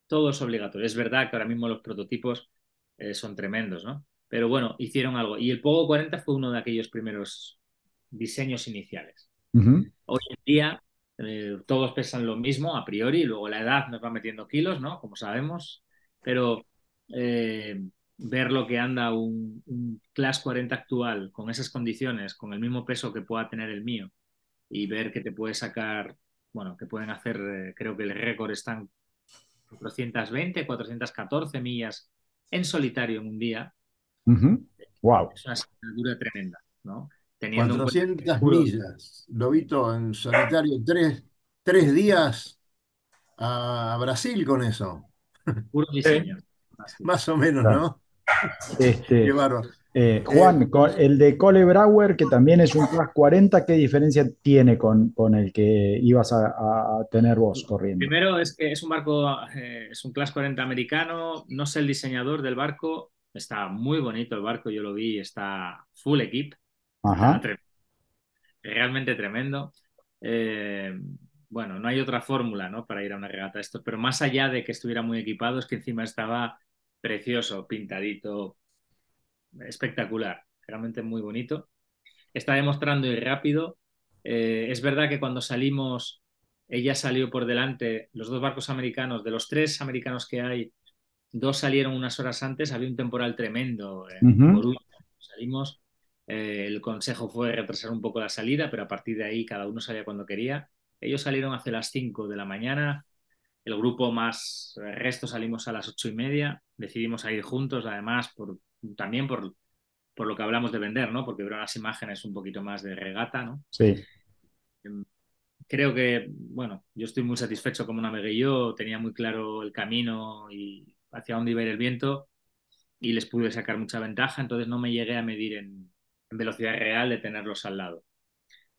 todo es obligatorio. Es verdad que ahora mismo los prototipos eh, son tremendos, ¿no? Pero bueno, hicieron algo. Y el Pogo 40 fue uno de aquellos primeros diseños iniciales. Uh -huh. Hoy en día eh, todos pesan lo mismo a priori, luego la edad nos va metiendo kilos, ¿no? Como sabemos, pero eh, ver lo que anda un, un, Class 40 actual con esas condiciones, con el mismo peso que pueda tener el mío, y ver que te puede sacar, bueno, que pueden hacer, eh, creo que el récord están 420, 414 millas en solitario en un día. Uh -huh. Wow. Es una asignatura tremenda, ¿no? Teniendo 400 millas, Lobito, en solitario, tres, tres días a Brasil con eso. Puro diseño. Más o menos, claro. ¿no? Este, Qué bárbaro. Eh, Juan, eh, con el de Cole Brauer, que también es un Class 40, ¿qué diferencia tiene con, con el que ibas a, a, tener vos corriendo? Primero es que es un barco, eh, es un Class 40 americano, no sé el diseñador del barco, está muy bonito el barco, yo lo vi, está full equip, Ajá. Realmente tremendo. Eh, bueno, no hay otra fórmula ¿no? para ir a una regata esto, pero más allá de que estuviera muy equipado, es que encima estaba precioso, pintadito, espectacular, realmente muy bonito. Está demostrando ir rápido. Eh, es verdad que cuando salimos, ella salió por delante, los dos barcos americanos, de los tres americanos que hay, dos salieron unas horas antes, había un temporal tremendo en sea, salimos. Eh, el consejo fue retrasar un poco la salida, pero a partir de ahí cada uno salía cuando quería. Ellos salieron hacia las 5 de la mañana, el grupo más el resto salimos a las ocho y media, decidimos ir juntos, además por, también por, por lo que hablamos de vender, ¿no? Porque vieron las imágenes un poquito más de regata, ¿no? Sí. Creo que, bueno, yo estoy muy satisfecho como navegué yo, tenía muy claro el camino y hacia dónde iba a ir el viento y les pude sacar mucha ventaja, entonces no me llegué a medir en, en velocidad real de tenerlos al lado.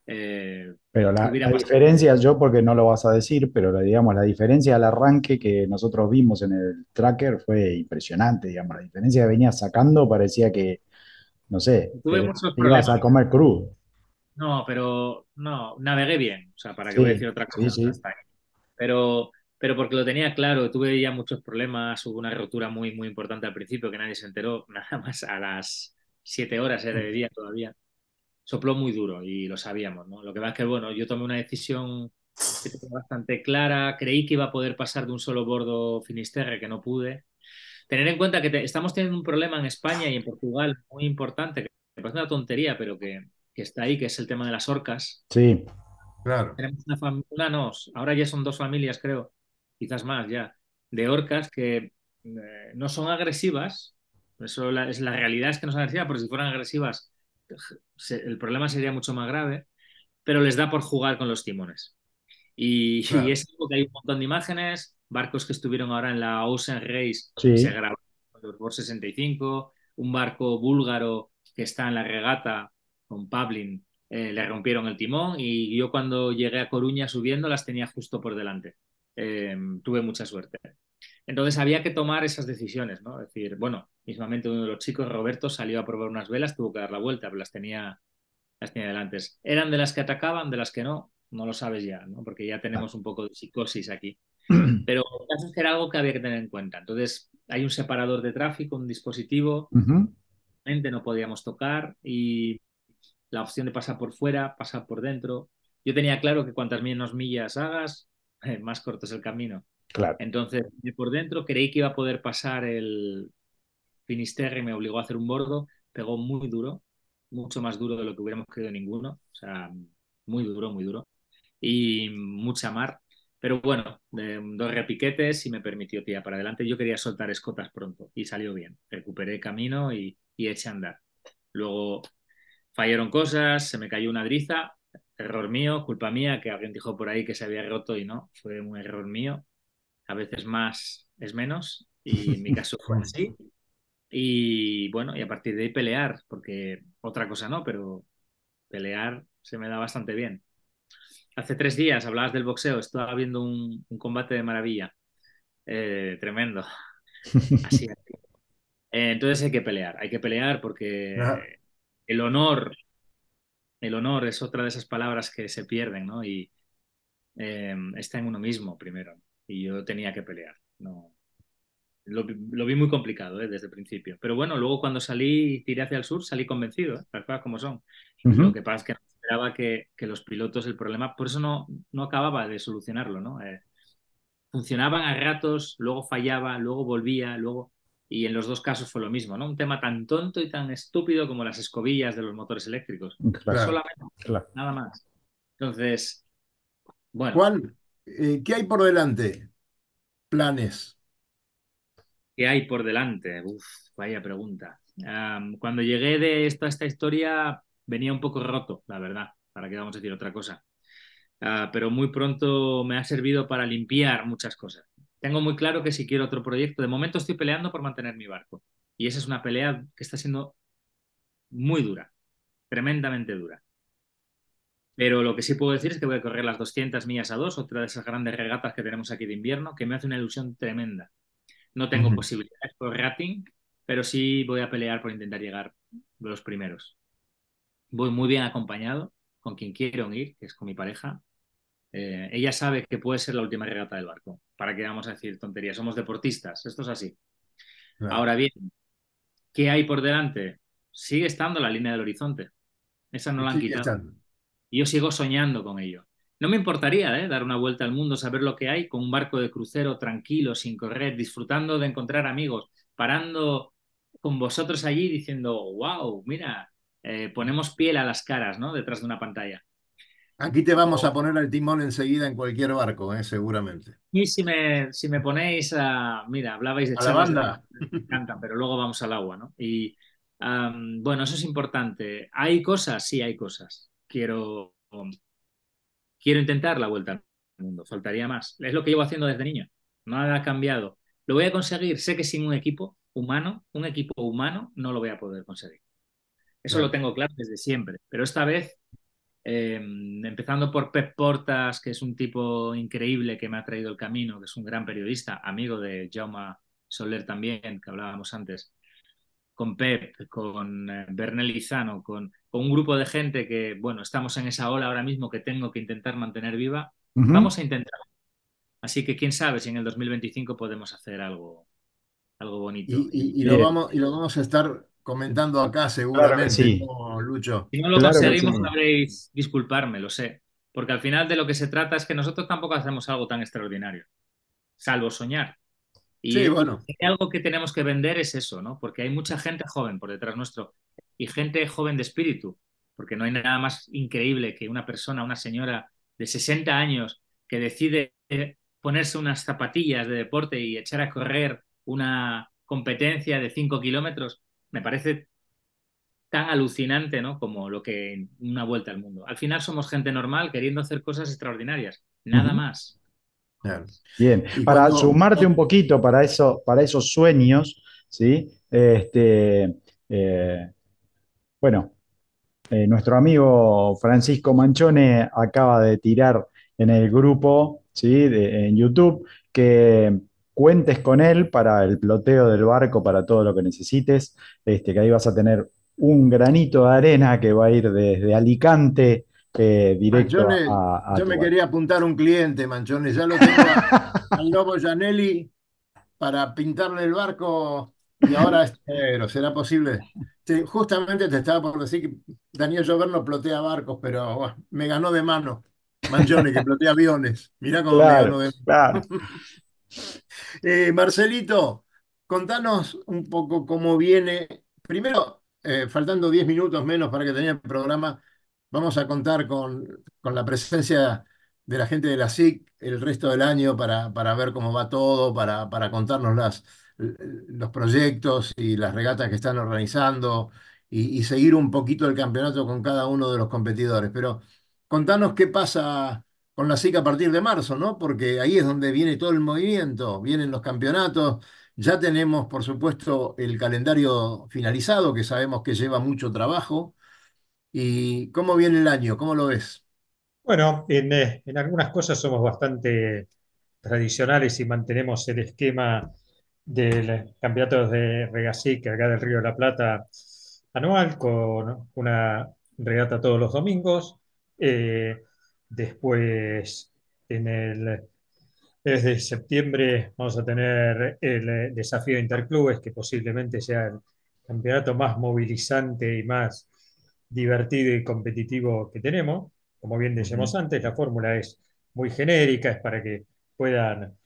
Eh, Pero la, la diferencia, yo porque no lo vas a decir, pero la, digamos, la diferencia al arranque que nosotros vimos en el tracker fue impresionante, digamos, la diferencia que venía sacando parecía que, no sé, Tuve que muchos ibas problemas. a comer crudo. No, pero no, navegué bien. O sea, para qué Sí, voy a decir otra sí, cosa. sí. Ahí. Pero, pero porque lo tenía claro, tuve ya muchos problemas, hubo una rotura muy, muy importante al principio que nadie se enteró, nada más a las siete horas era de día todavía. Sopló muy duro y lo sabíamos, ¿no? Lo que pasa es que, bueno, yo tomé una decisión bastante clara, creí que iba a poder pasar de un solo bordo Finisterre, que no pude. Tener en cuenta que te- estamos teniendo un problema en España y en Portugal muy importante, que me parece una tontería, pero que, que está ahí, que es el tema de las orcas. Sí, Claro. Tenemos una familia, no, ahora ya son dos familias, creo, quizás más ya, de orcas que eh, no son agresivas. Eso la, es, la realidad es que no son agresivas, porque si fueran agresivas, se- el problema sería mucho más grave, pero les da por jugar con los timones. Y, Claro. y es algo que hay un montón de imágenes, barcos que estuvieron ahora en la Ocean Race, Sí. se grabaron los Bor 65, un barco búlgaro que está en la regata con Pavlin, eh, le rompieron el timón y yo cuando llegué a Coruña subiendo las tenía justo por delante. Eh, tuve mucha suerte. Entonces había que tomar esas decisiones, ¿no? Es decir, bueno, mismamente uno de los chicos, Roberto, salió a probar unas velas, tuvo que dar la vuelta, pero las tenía, las tenía delante. ¿Eran de las que atacaban, de las que no? No lo sabes ya, ¿no? Porque ya tenemos un poco de psicosis aquí. Pero el caso es que era algo que había que tener en cuenta. Entonces, hay un separador de tráfico, un dispositivo, realmente no podíamos tocar y la opción de pasar por fuera, pasar por dentro. Yo tenía claro que cuantas menos millas hagas, más corto es el camino. Claro. Entonces, de por dentro creí que iba a poder pasar el Finisterre, me obligó a hacer un bordo, pegó muy duro, mucho más duro de lo que hubiéramos creído ninguno, o sea, muy duro, muy duro, y mucha mar. Pero bueno, de- dos repiquetes y me permitió tirar para adelante. Yo quería soltar escotas pronto y salió bien. Recuperé camino y, y eché a andar. Luego fallaron cosas, se me cayó una driza, error mío, culpa mía, que alguien dijo por ahí que se había roto y no, fue un error mío. A veces más es menos y en mi caso fue así. Y bueno, y a partir de ahí pelear, porque otra cosa no, pero pelear se me da bastante bien. Hace tres días hablabas del boxeo, estaba viendo un, un combate de maravilla, Eh, tremendo. Así, así. Eh, entonces hay que pelear, hay que pelear porque Ajá. el honor, el honor es otra de esas palabras que se pierden, ¿no? Y eh, está en uno mismo primero. Y yo tenía que pelear. No, lo, vi- lo vi muy complicado ¿eh? desde el principio. Pero bueno, luego cuando salí y tiré hacia el sur, salí convencido, ¿eh? las cosas como son. Ujú. Lo que pasa es que no esperaba que, que los pilotos el problema, por eso no, no acababa de solucionarlo, ¿no? Eh, funcionaban a ratos, luego fallaba, luego volvía, luego... Y en los dos casos fue lo mismo, ¿no? Un tema tan tonto y tan estúpido como las escobillas de los motores eléctricos. Claro, Solamente, claro. nada más. Entonces, bueno, Juan, eh, ¿qué hay por delante? Planes. ¿qué hay por delante? Uf, vaya pregunta. Cuando llegué de esta, esta historia venía un poco roto, la verdad, para qué vamos a decir otra cosa. Ah, pero muy pronto me ha servido para limpiar muchas cosas. Tengo muy claro que si quiero otro proyecto, de momento estoy peleando por mantener mi barco. Y esa es una pelea que está siendo muy dura, tremendamente dura. Pero lo que sí puedo decir es que voy a correr las 200 millas a dos, otra de esas grandes regatas que tenemos aquí de invierno, que me hace una ilusión tremenda. No tengo posibilidades por rating, pero sí voy a pelear por intentar llegar de los primeros. Voy muy bien acompañado con quien quiero ir, que es con mi pareja. Eh, ella sabe que puede ser la última regata del barco. ¿Para qué vamos a decir tonterías? Somos deportistas, esto es así. Claro. Ahora bien, ¿qué hay por delante? Sigue estando la línea del horizonte. Esa no la han quitado. Y yo sigo soñando con ello. No me importaría ¿eh? dar una vuelta al mundo, saber lo que hay con un barco de crucero tranquilo, sin correr, disfrutando de encontrar amigos, parando con vosotros allí diciendo, wow, mira, eh, ponemos piel a las caras, ¿no? Detrás de una pantalla. Aquí te vamos a poner el timón enseguida en cualquier barco, ¿eh? seguramente. Y si me, si me ponéis a, mira, hablabais de A la banda. me encantan, pero luego vamos al agua, ¿no? Y am, bueno, eso es importante. ¿Hay cosas? Sí, hay cosas. Quiero, quiero intentar la vuelta al mundo, faltaría más. Es lo que llevo haciendo desde niño. Nada ha cambiado. ¿Lo voy a conseguir? Sé que sin un equipo humano, un equipo humano, no lo voy a poder conseguir. Eso lo tengo claro desde siempre. Pero esta vez, eh, empezando por Pep Portas, que es un tipo increíble que me ha traído el camino, que es un gran periodista, amigo de Jaume Soler también, que hablábamos antes, con Pep, con eh, Bernel Lizano, con, con un grupo de gente que, bueno, estamos en esa ola ahora mismo que tengo que intentar mantener viva. Vamos a intentar. Así que quién sabe si en el 2025 podemos hacer algo, algo bonito. Y, y- y lo vamos, y lo vamos a estar comentando acá seguramente, sí. ¿no, Lucho? Si no lo Claro conseguimos, sí. sabréis disculparme, lo sé. Porque al final de lo que se trata es que nosotros tampoco hacemos algo tan extraordinario, salvo soñar. Y Sí, bueno. algo que tenemos que vender es eso, ¿no? Porque hay mucha gente joven por detrás nuestro y gente joven de espíritu, porque no hay nada más increíble que una persona, una señora de 60 años que decide ponerse unas zapatillas de deporte y echar a correr una competencia de 5 kilómetros. Me parece tan alucinante, ¿no? Como lo que una vuelta al mundo. Al final somos gente normal queriendo hacer cosas extraordinarias, nada más. Bien, para cuando- sumarte un poquito para eso, para esos sueños, ¿sí? Este, eh, bueno, eh, nuestro amigo Francisco Manchone acaba de tirar en el grupo, ¿sí? de- en YouTube, que cuentes con él para el ploteo del barco, para todo lo que necesites, este, que ahí vas a tener un granito de arena que va a ir desde Alicante eh, directo Manchone, a, a yo me quería apuntar un cliente, Manchone. Ya lo tengo a- al Lobo Janelli para pintarle el barco y ahora es. ¿Será posible? Sí, justamente te estaba por decir que Daniel Llover no plotea barcos, pero bueno, me ganó de mano. Manchone, que plotea aviones. Mirá cómo me ganó de claro. Eh, Marcelito, contanos un poco cómo viene. Primero, eh, faltando 10 minutos menos para que termine el programa, vamos a contar con, con la presencia de la gente de la SIC el resto del año para, para ver cómo va todo, para, para contarnos las, los proyectos y las regatas que están organizando y, seguir un poquito el campeonato con cada uno de los competidores. Pero contanos qué pasa con la SIC a partir de marzo, ¿no? Porque ahí es donde viene todo el movimiento, vienen los campeonatos, ya tenemos, por supuesto, el calendario finalizado, que sabemos que lleva mucho trabajo. ¿Y cómo viene el año? ¿Cómo lo ves? Bueno, en, eh, en algunas cosas somos bastante tradicionales y mantenemos el esquema del campeonato de Regasic acá del Río de la Plata anual con una regata todos los domingos. Eh, después, en el desde septiembre vamos a tener el eh, desafío interclubes, que posiblemente sea el campeonato más movilizante y más divertido y competitivo que tenemos. Como bien decíamos antes, la fórmula es muy genérica, es para que puedan,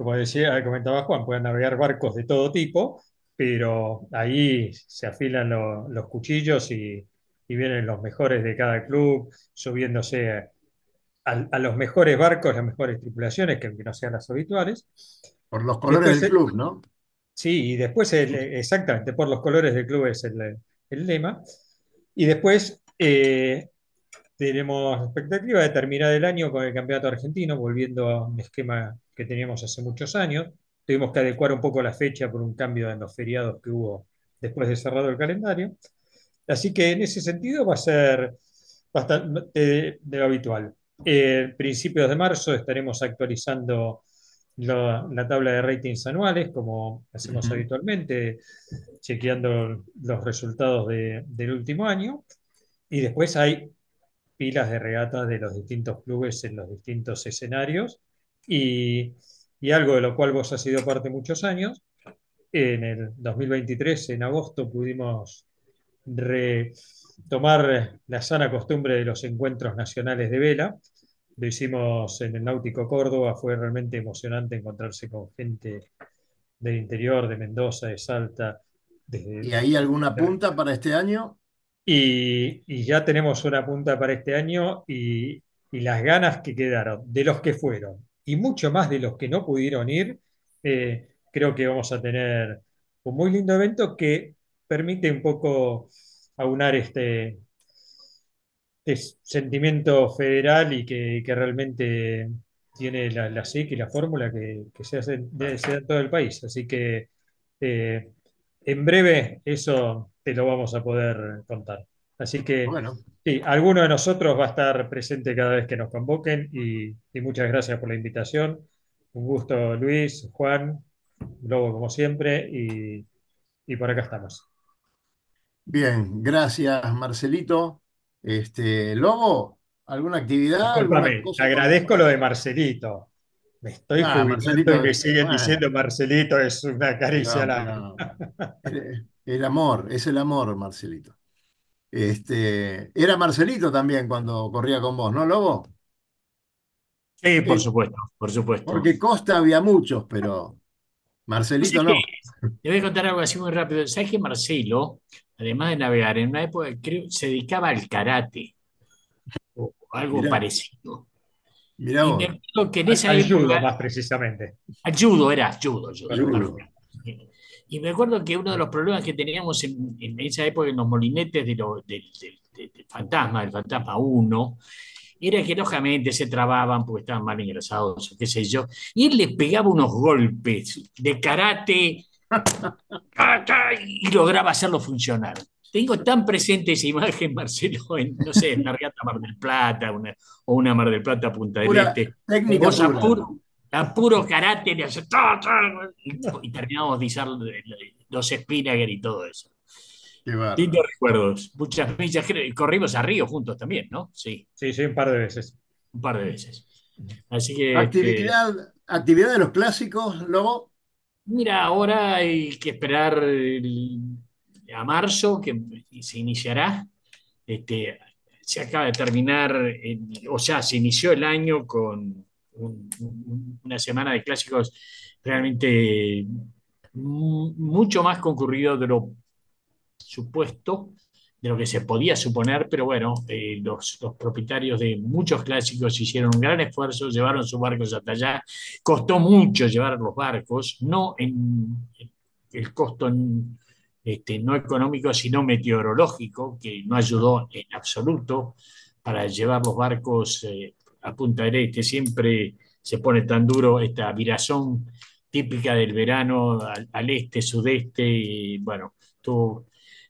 como decía, comentaba Juan, puedan navegar barcos de todo tipo, pero ahí se afilan lo- los cuchillos y, y vienen los mejores de cada club subiéndose a, a los mejores barcos, las mejores tripulaciones, que no sean las habituales. Por los colores después, del club, ¿no? Sí, y después, el- exactamente, por los colores del club es el, el lema. Y después eh, tenemos expectativa de terminar el año con el campeonato argentino, volviendo a un esquema que teníamos hace muchos años. Tuvimos que adecuar un poco la fecha por un cambio en los feriados que hubo después de cerrado el calendario. Así que en ese sentido va a ser bastante de, de lo habitual. Eh, principios de marzo estaremos actualizando la, la tabla de ratings anuales, como hacemos Ujú. habitualmente, chequeando los resultados de- del último año. Y después hay pilas de regatas de los distintos clubes en los distintos escenarios. Y, y algo de lo cual vos has sido parte muchos años. En el 2023, en agosto, pudimos retomar la sana costumbre de los encuentros nacionales de vela. Lo hicimos en el Náutico Córdoba, fue realmente emocionante encontrarse con gente del interior, de Mendoza, de Salta, ¿Y ahí alguna punta para este año? y, y ya tenemos una punta para este año y, y las ganas que quedaron de los que fueron y mucho más de los que no pudieron ir, eh, creo que vamos a tener un muy lindo evento que permite un poco aunar este, este sentimiento federal y que, realmente tiene la, la SIC y la fórmula que, se hace en todo el país. Así que eh, en breve eso te lo vamos a poder contar. Así que Bueno, sí, alguno de nosotros va a estar presente cada vez que nos convoquen y, y muchas gracias por la invitación. Un gusto, Luis, Juan, Lobo como siempre y, y por acá estamos. bien, gracias Marcelito. Este, Lobo, ¿alguna actividad? ¿Alguna cosa? agradezco lo de Marcelito. Me estoy Ah, Marcelito, me siguen bueno. diciendo Marcelito, es una caricia No, el amor, es el amor, Marcelito. Este, era Marcelito también cuando corría con vos, ¿no, Lobo? Sí, por Eh, supuesto, por supuesto. Porque Costa había muchos, pero Marcelito no. Te voy a contar algo así muy rápido. ¿Sabes que Marcelo, además de navegar, en una época creo se dedicaba al karate o algo Mirá. parecido? Mirá Y vos. me acuerdo que en Al, esa al judo, época, más precisamente. al judo era judo, judo, Judo. Y me acuerdo que uno de los problemas que teníamos en, en esa época en los molinetes del, fantasma, del fantasma 1, era que lógicamente se trababan porque estaban mal ingresados o qué sé yo, y él les pegaba unos golpes de karate y lograba hacerlo funcionar. Tengo tan presente esa imagen, Marcelo, en, no sé, en la regata Mar del Plata una- o una Mar del Plata Punta del Este. técnica pura. Puro, a puro karate le hace ta, ta, y, y terminamos de izar los Spinnaker y todo eso. Lindos recuerdos. Muchas millas. Corrimos a Río juntos también, ¿no? Sí, Sí, sí, un par de veces. un par de veces. Así que, este, Actividad, actividad de los clásicos, Lobo. mira, ahora hay que esperar el- a marzo, que se iniciará. Este, se acaba de terminar, el- o sea, se inició el año con un- un- una semana de clásicos realmente mu- mucho más concurrido de lo supuesto, de lo que se podía suponer, pero bueno, eh, los, propietarios de muchos clásicos hicieron un gran esfuerzo, llevaron sus barcos hasta allá, costó mucho llevar los barcos, no en el costo este, no económico, sino meteorológico, que no ayudó en absoluto para llevar los barcos eh, a Punta del Este. Siempre se pone tan duro esta virazón típica del verano al, al este, sudeste, y bueno,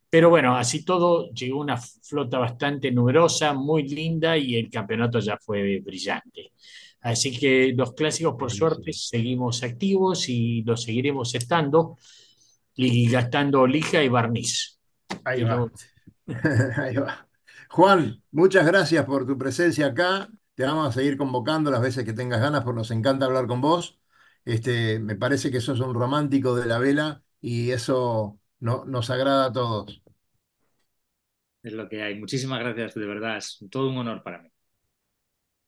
pero bueno, así todo, llegó una flota bastante numerosa, muy linda y el campeonato ya fue brillante. Así que los clásicos, por suerte, seguimos activos y los seguiremos estando y gastando lija y barniz. Ahí va. Ahí va. Juan, muchas gracias por tu presencia acá. Te vamos a seguir convocando las veces que tengas ganas, porque nos encanta hablar con vos. Este, me parece que sos un romántico de la vela y eso no- nos agrada a todos. Es lo que hay. Muchísimas gracias, de verdad. Es todo un honor para mí.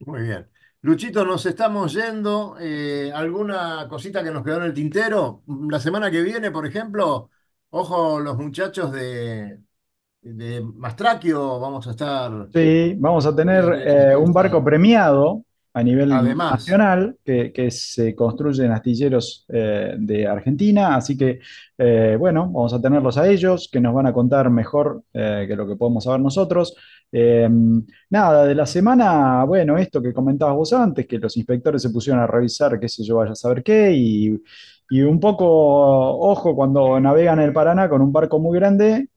Muy bien. Luchito, nos estamos yendo. Eh, ¿alguna cosita que nos quedó en el tintero? La semana que viene, por ejemplo, ojo, los muchachos de, de Mastraquio, vamos a estar. Sí, vamos a tener eh, un barco premiado a nivel Además. nacional que, que se construye en astilleros eh, de Argentina, así que eh, bueno, vamos a tenerlos a ellos que nos van a contar mejor eh, que lo que podemos saber nosotros. Eh, nada, de la semana, bueno, esto que comentabas vos antes, que los inspectores se pusieron a revisar qué sé yo, vaya a saber qué, y, y un poco ojo cuando navegan el Paraná con un barco muy grande,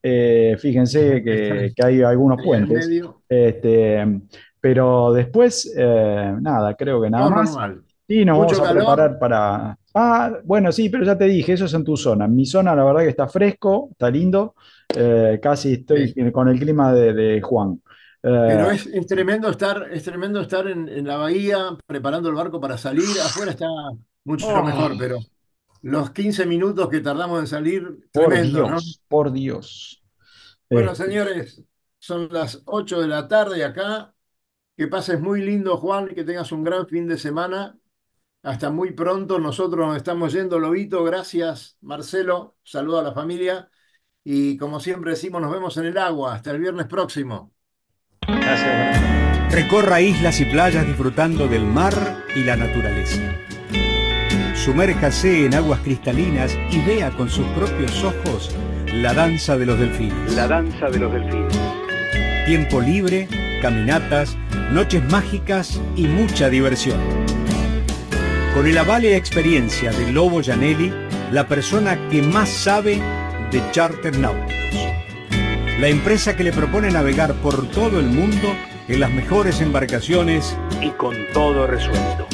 fíjense que, que hay algunos puentes. Este, pero después, eh, nada, creo que nada todo más. normal. Y nos Mucho vamos a calor. preparar para. Ah, bueno, sí, pero ya te dije, eso es en tu zona. En mi zona, la verdad que está fresco, está lindo. eh, casi estoy Sí. con el clima de, de Juan. Eh, Pero es, es tremendo estar, es tremendo estar en, en la bahía preparando el barco para salir. Afuera está mucho Oh. mejor, pero los 15 minutos que tardamos en salir, por tremendo, ¿no? Dios, por Dios. Bueno, Eh, señores, son las 8 de la tarde acá. Que pases muy lindo, Juan, que tengas un gran fin de semana. Hasta muy pronto. Nosotros nos estamos yendo, Lobito. Gracias, Marcelo. Saludo a la familia. y como siempre decimos, nos vemos en el agua. Hasta el viernes próximo. Gracias. Recorra islas y playas disfrutando del mar y la naturaleza. Sumérjase en aguas cristalinas y vea con sus propios ojos la danza de los delfines. La danza de los delfines. Tiempo libre, caminatas, noches mágicas y mucha diversión. Con el aval y experiencia de Lobo Janelli, la persona que más sabe de charter náuticos. La empresa que le propone navegar por todo el mundo en las mejores embarcaciones Y con todo resuelto.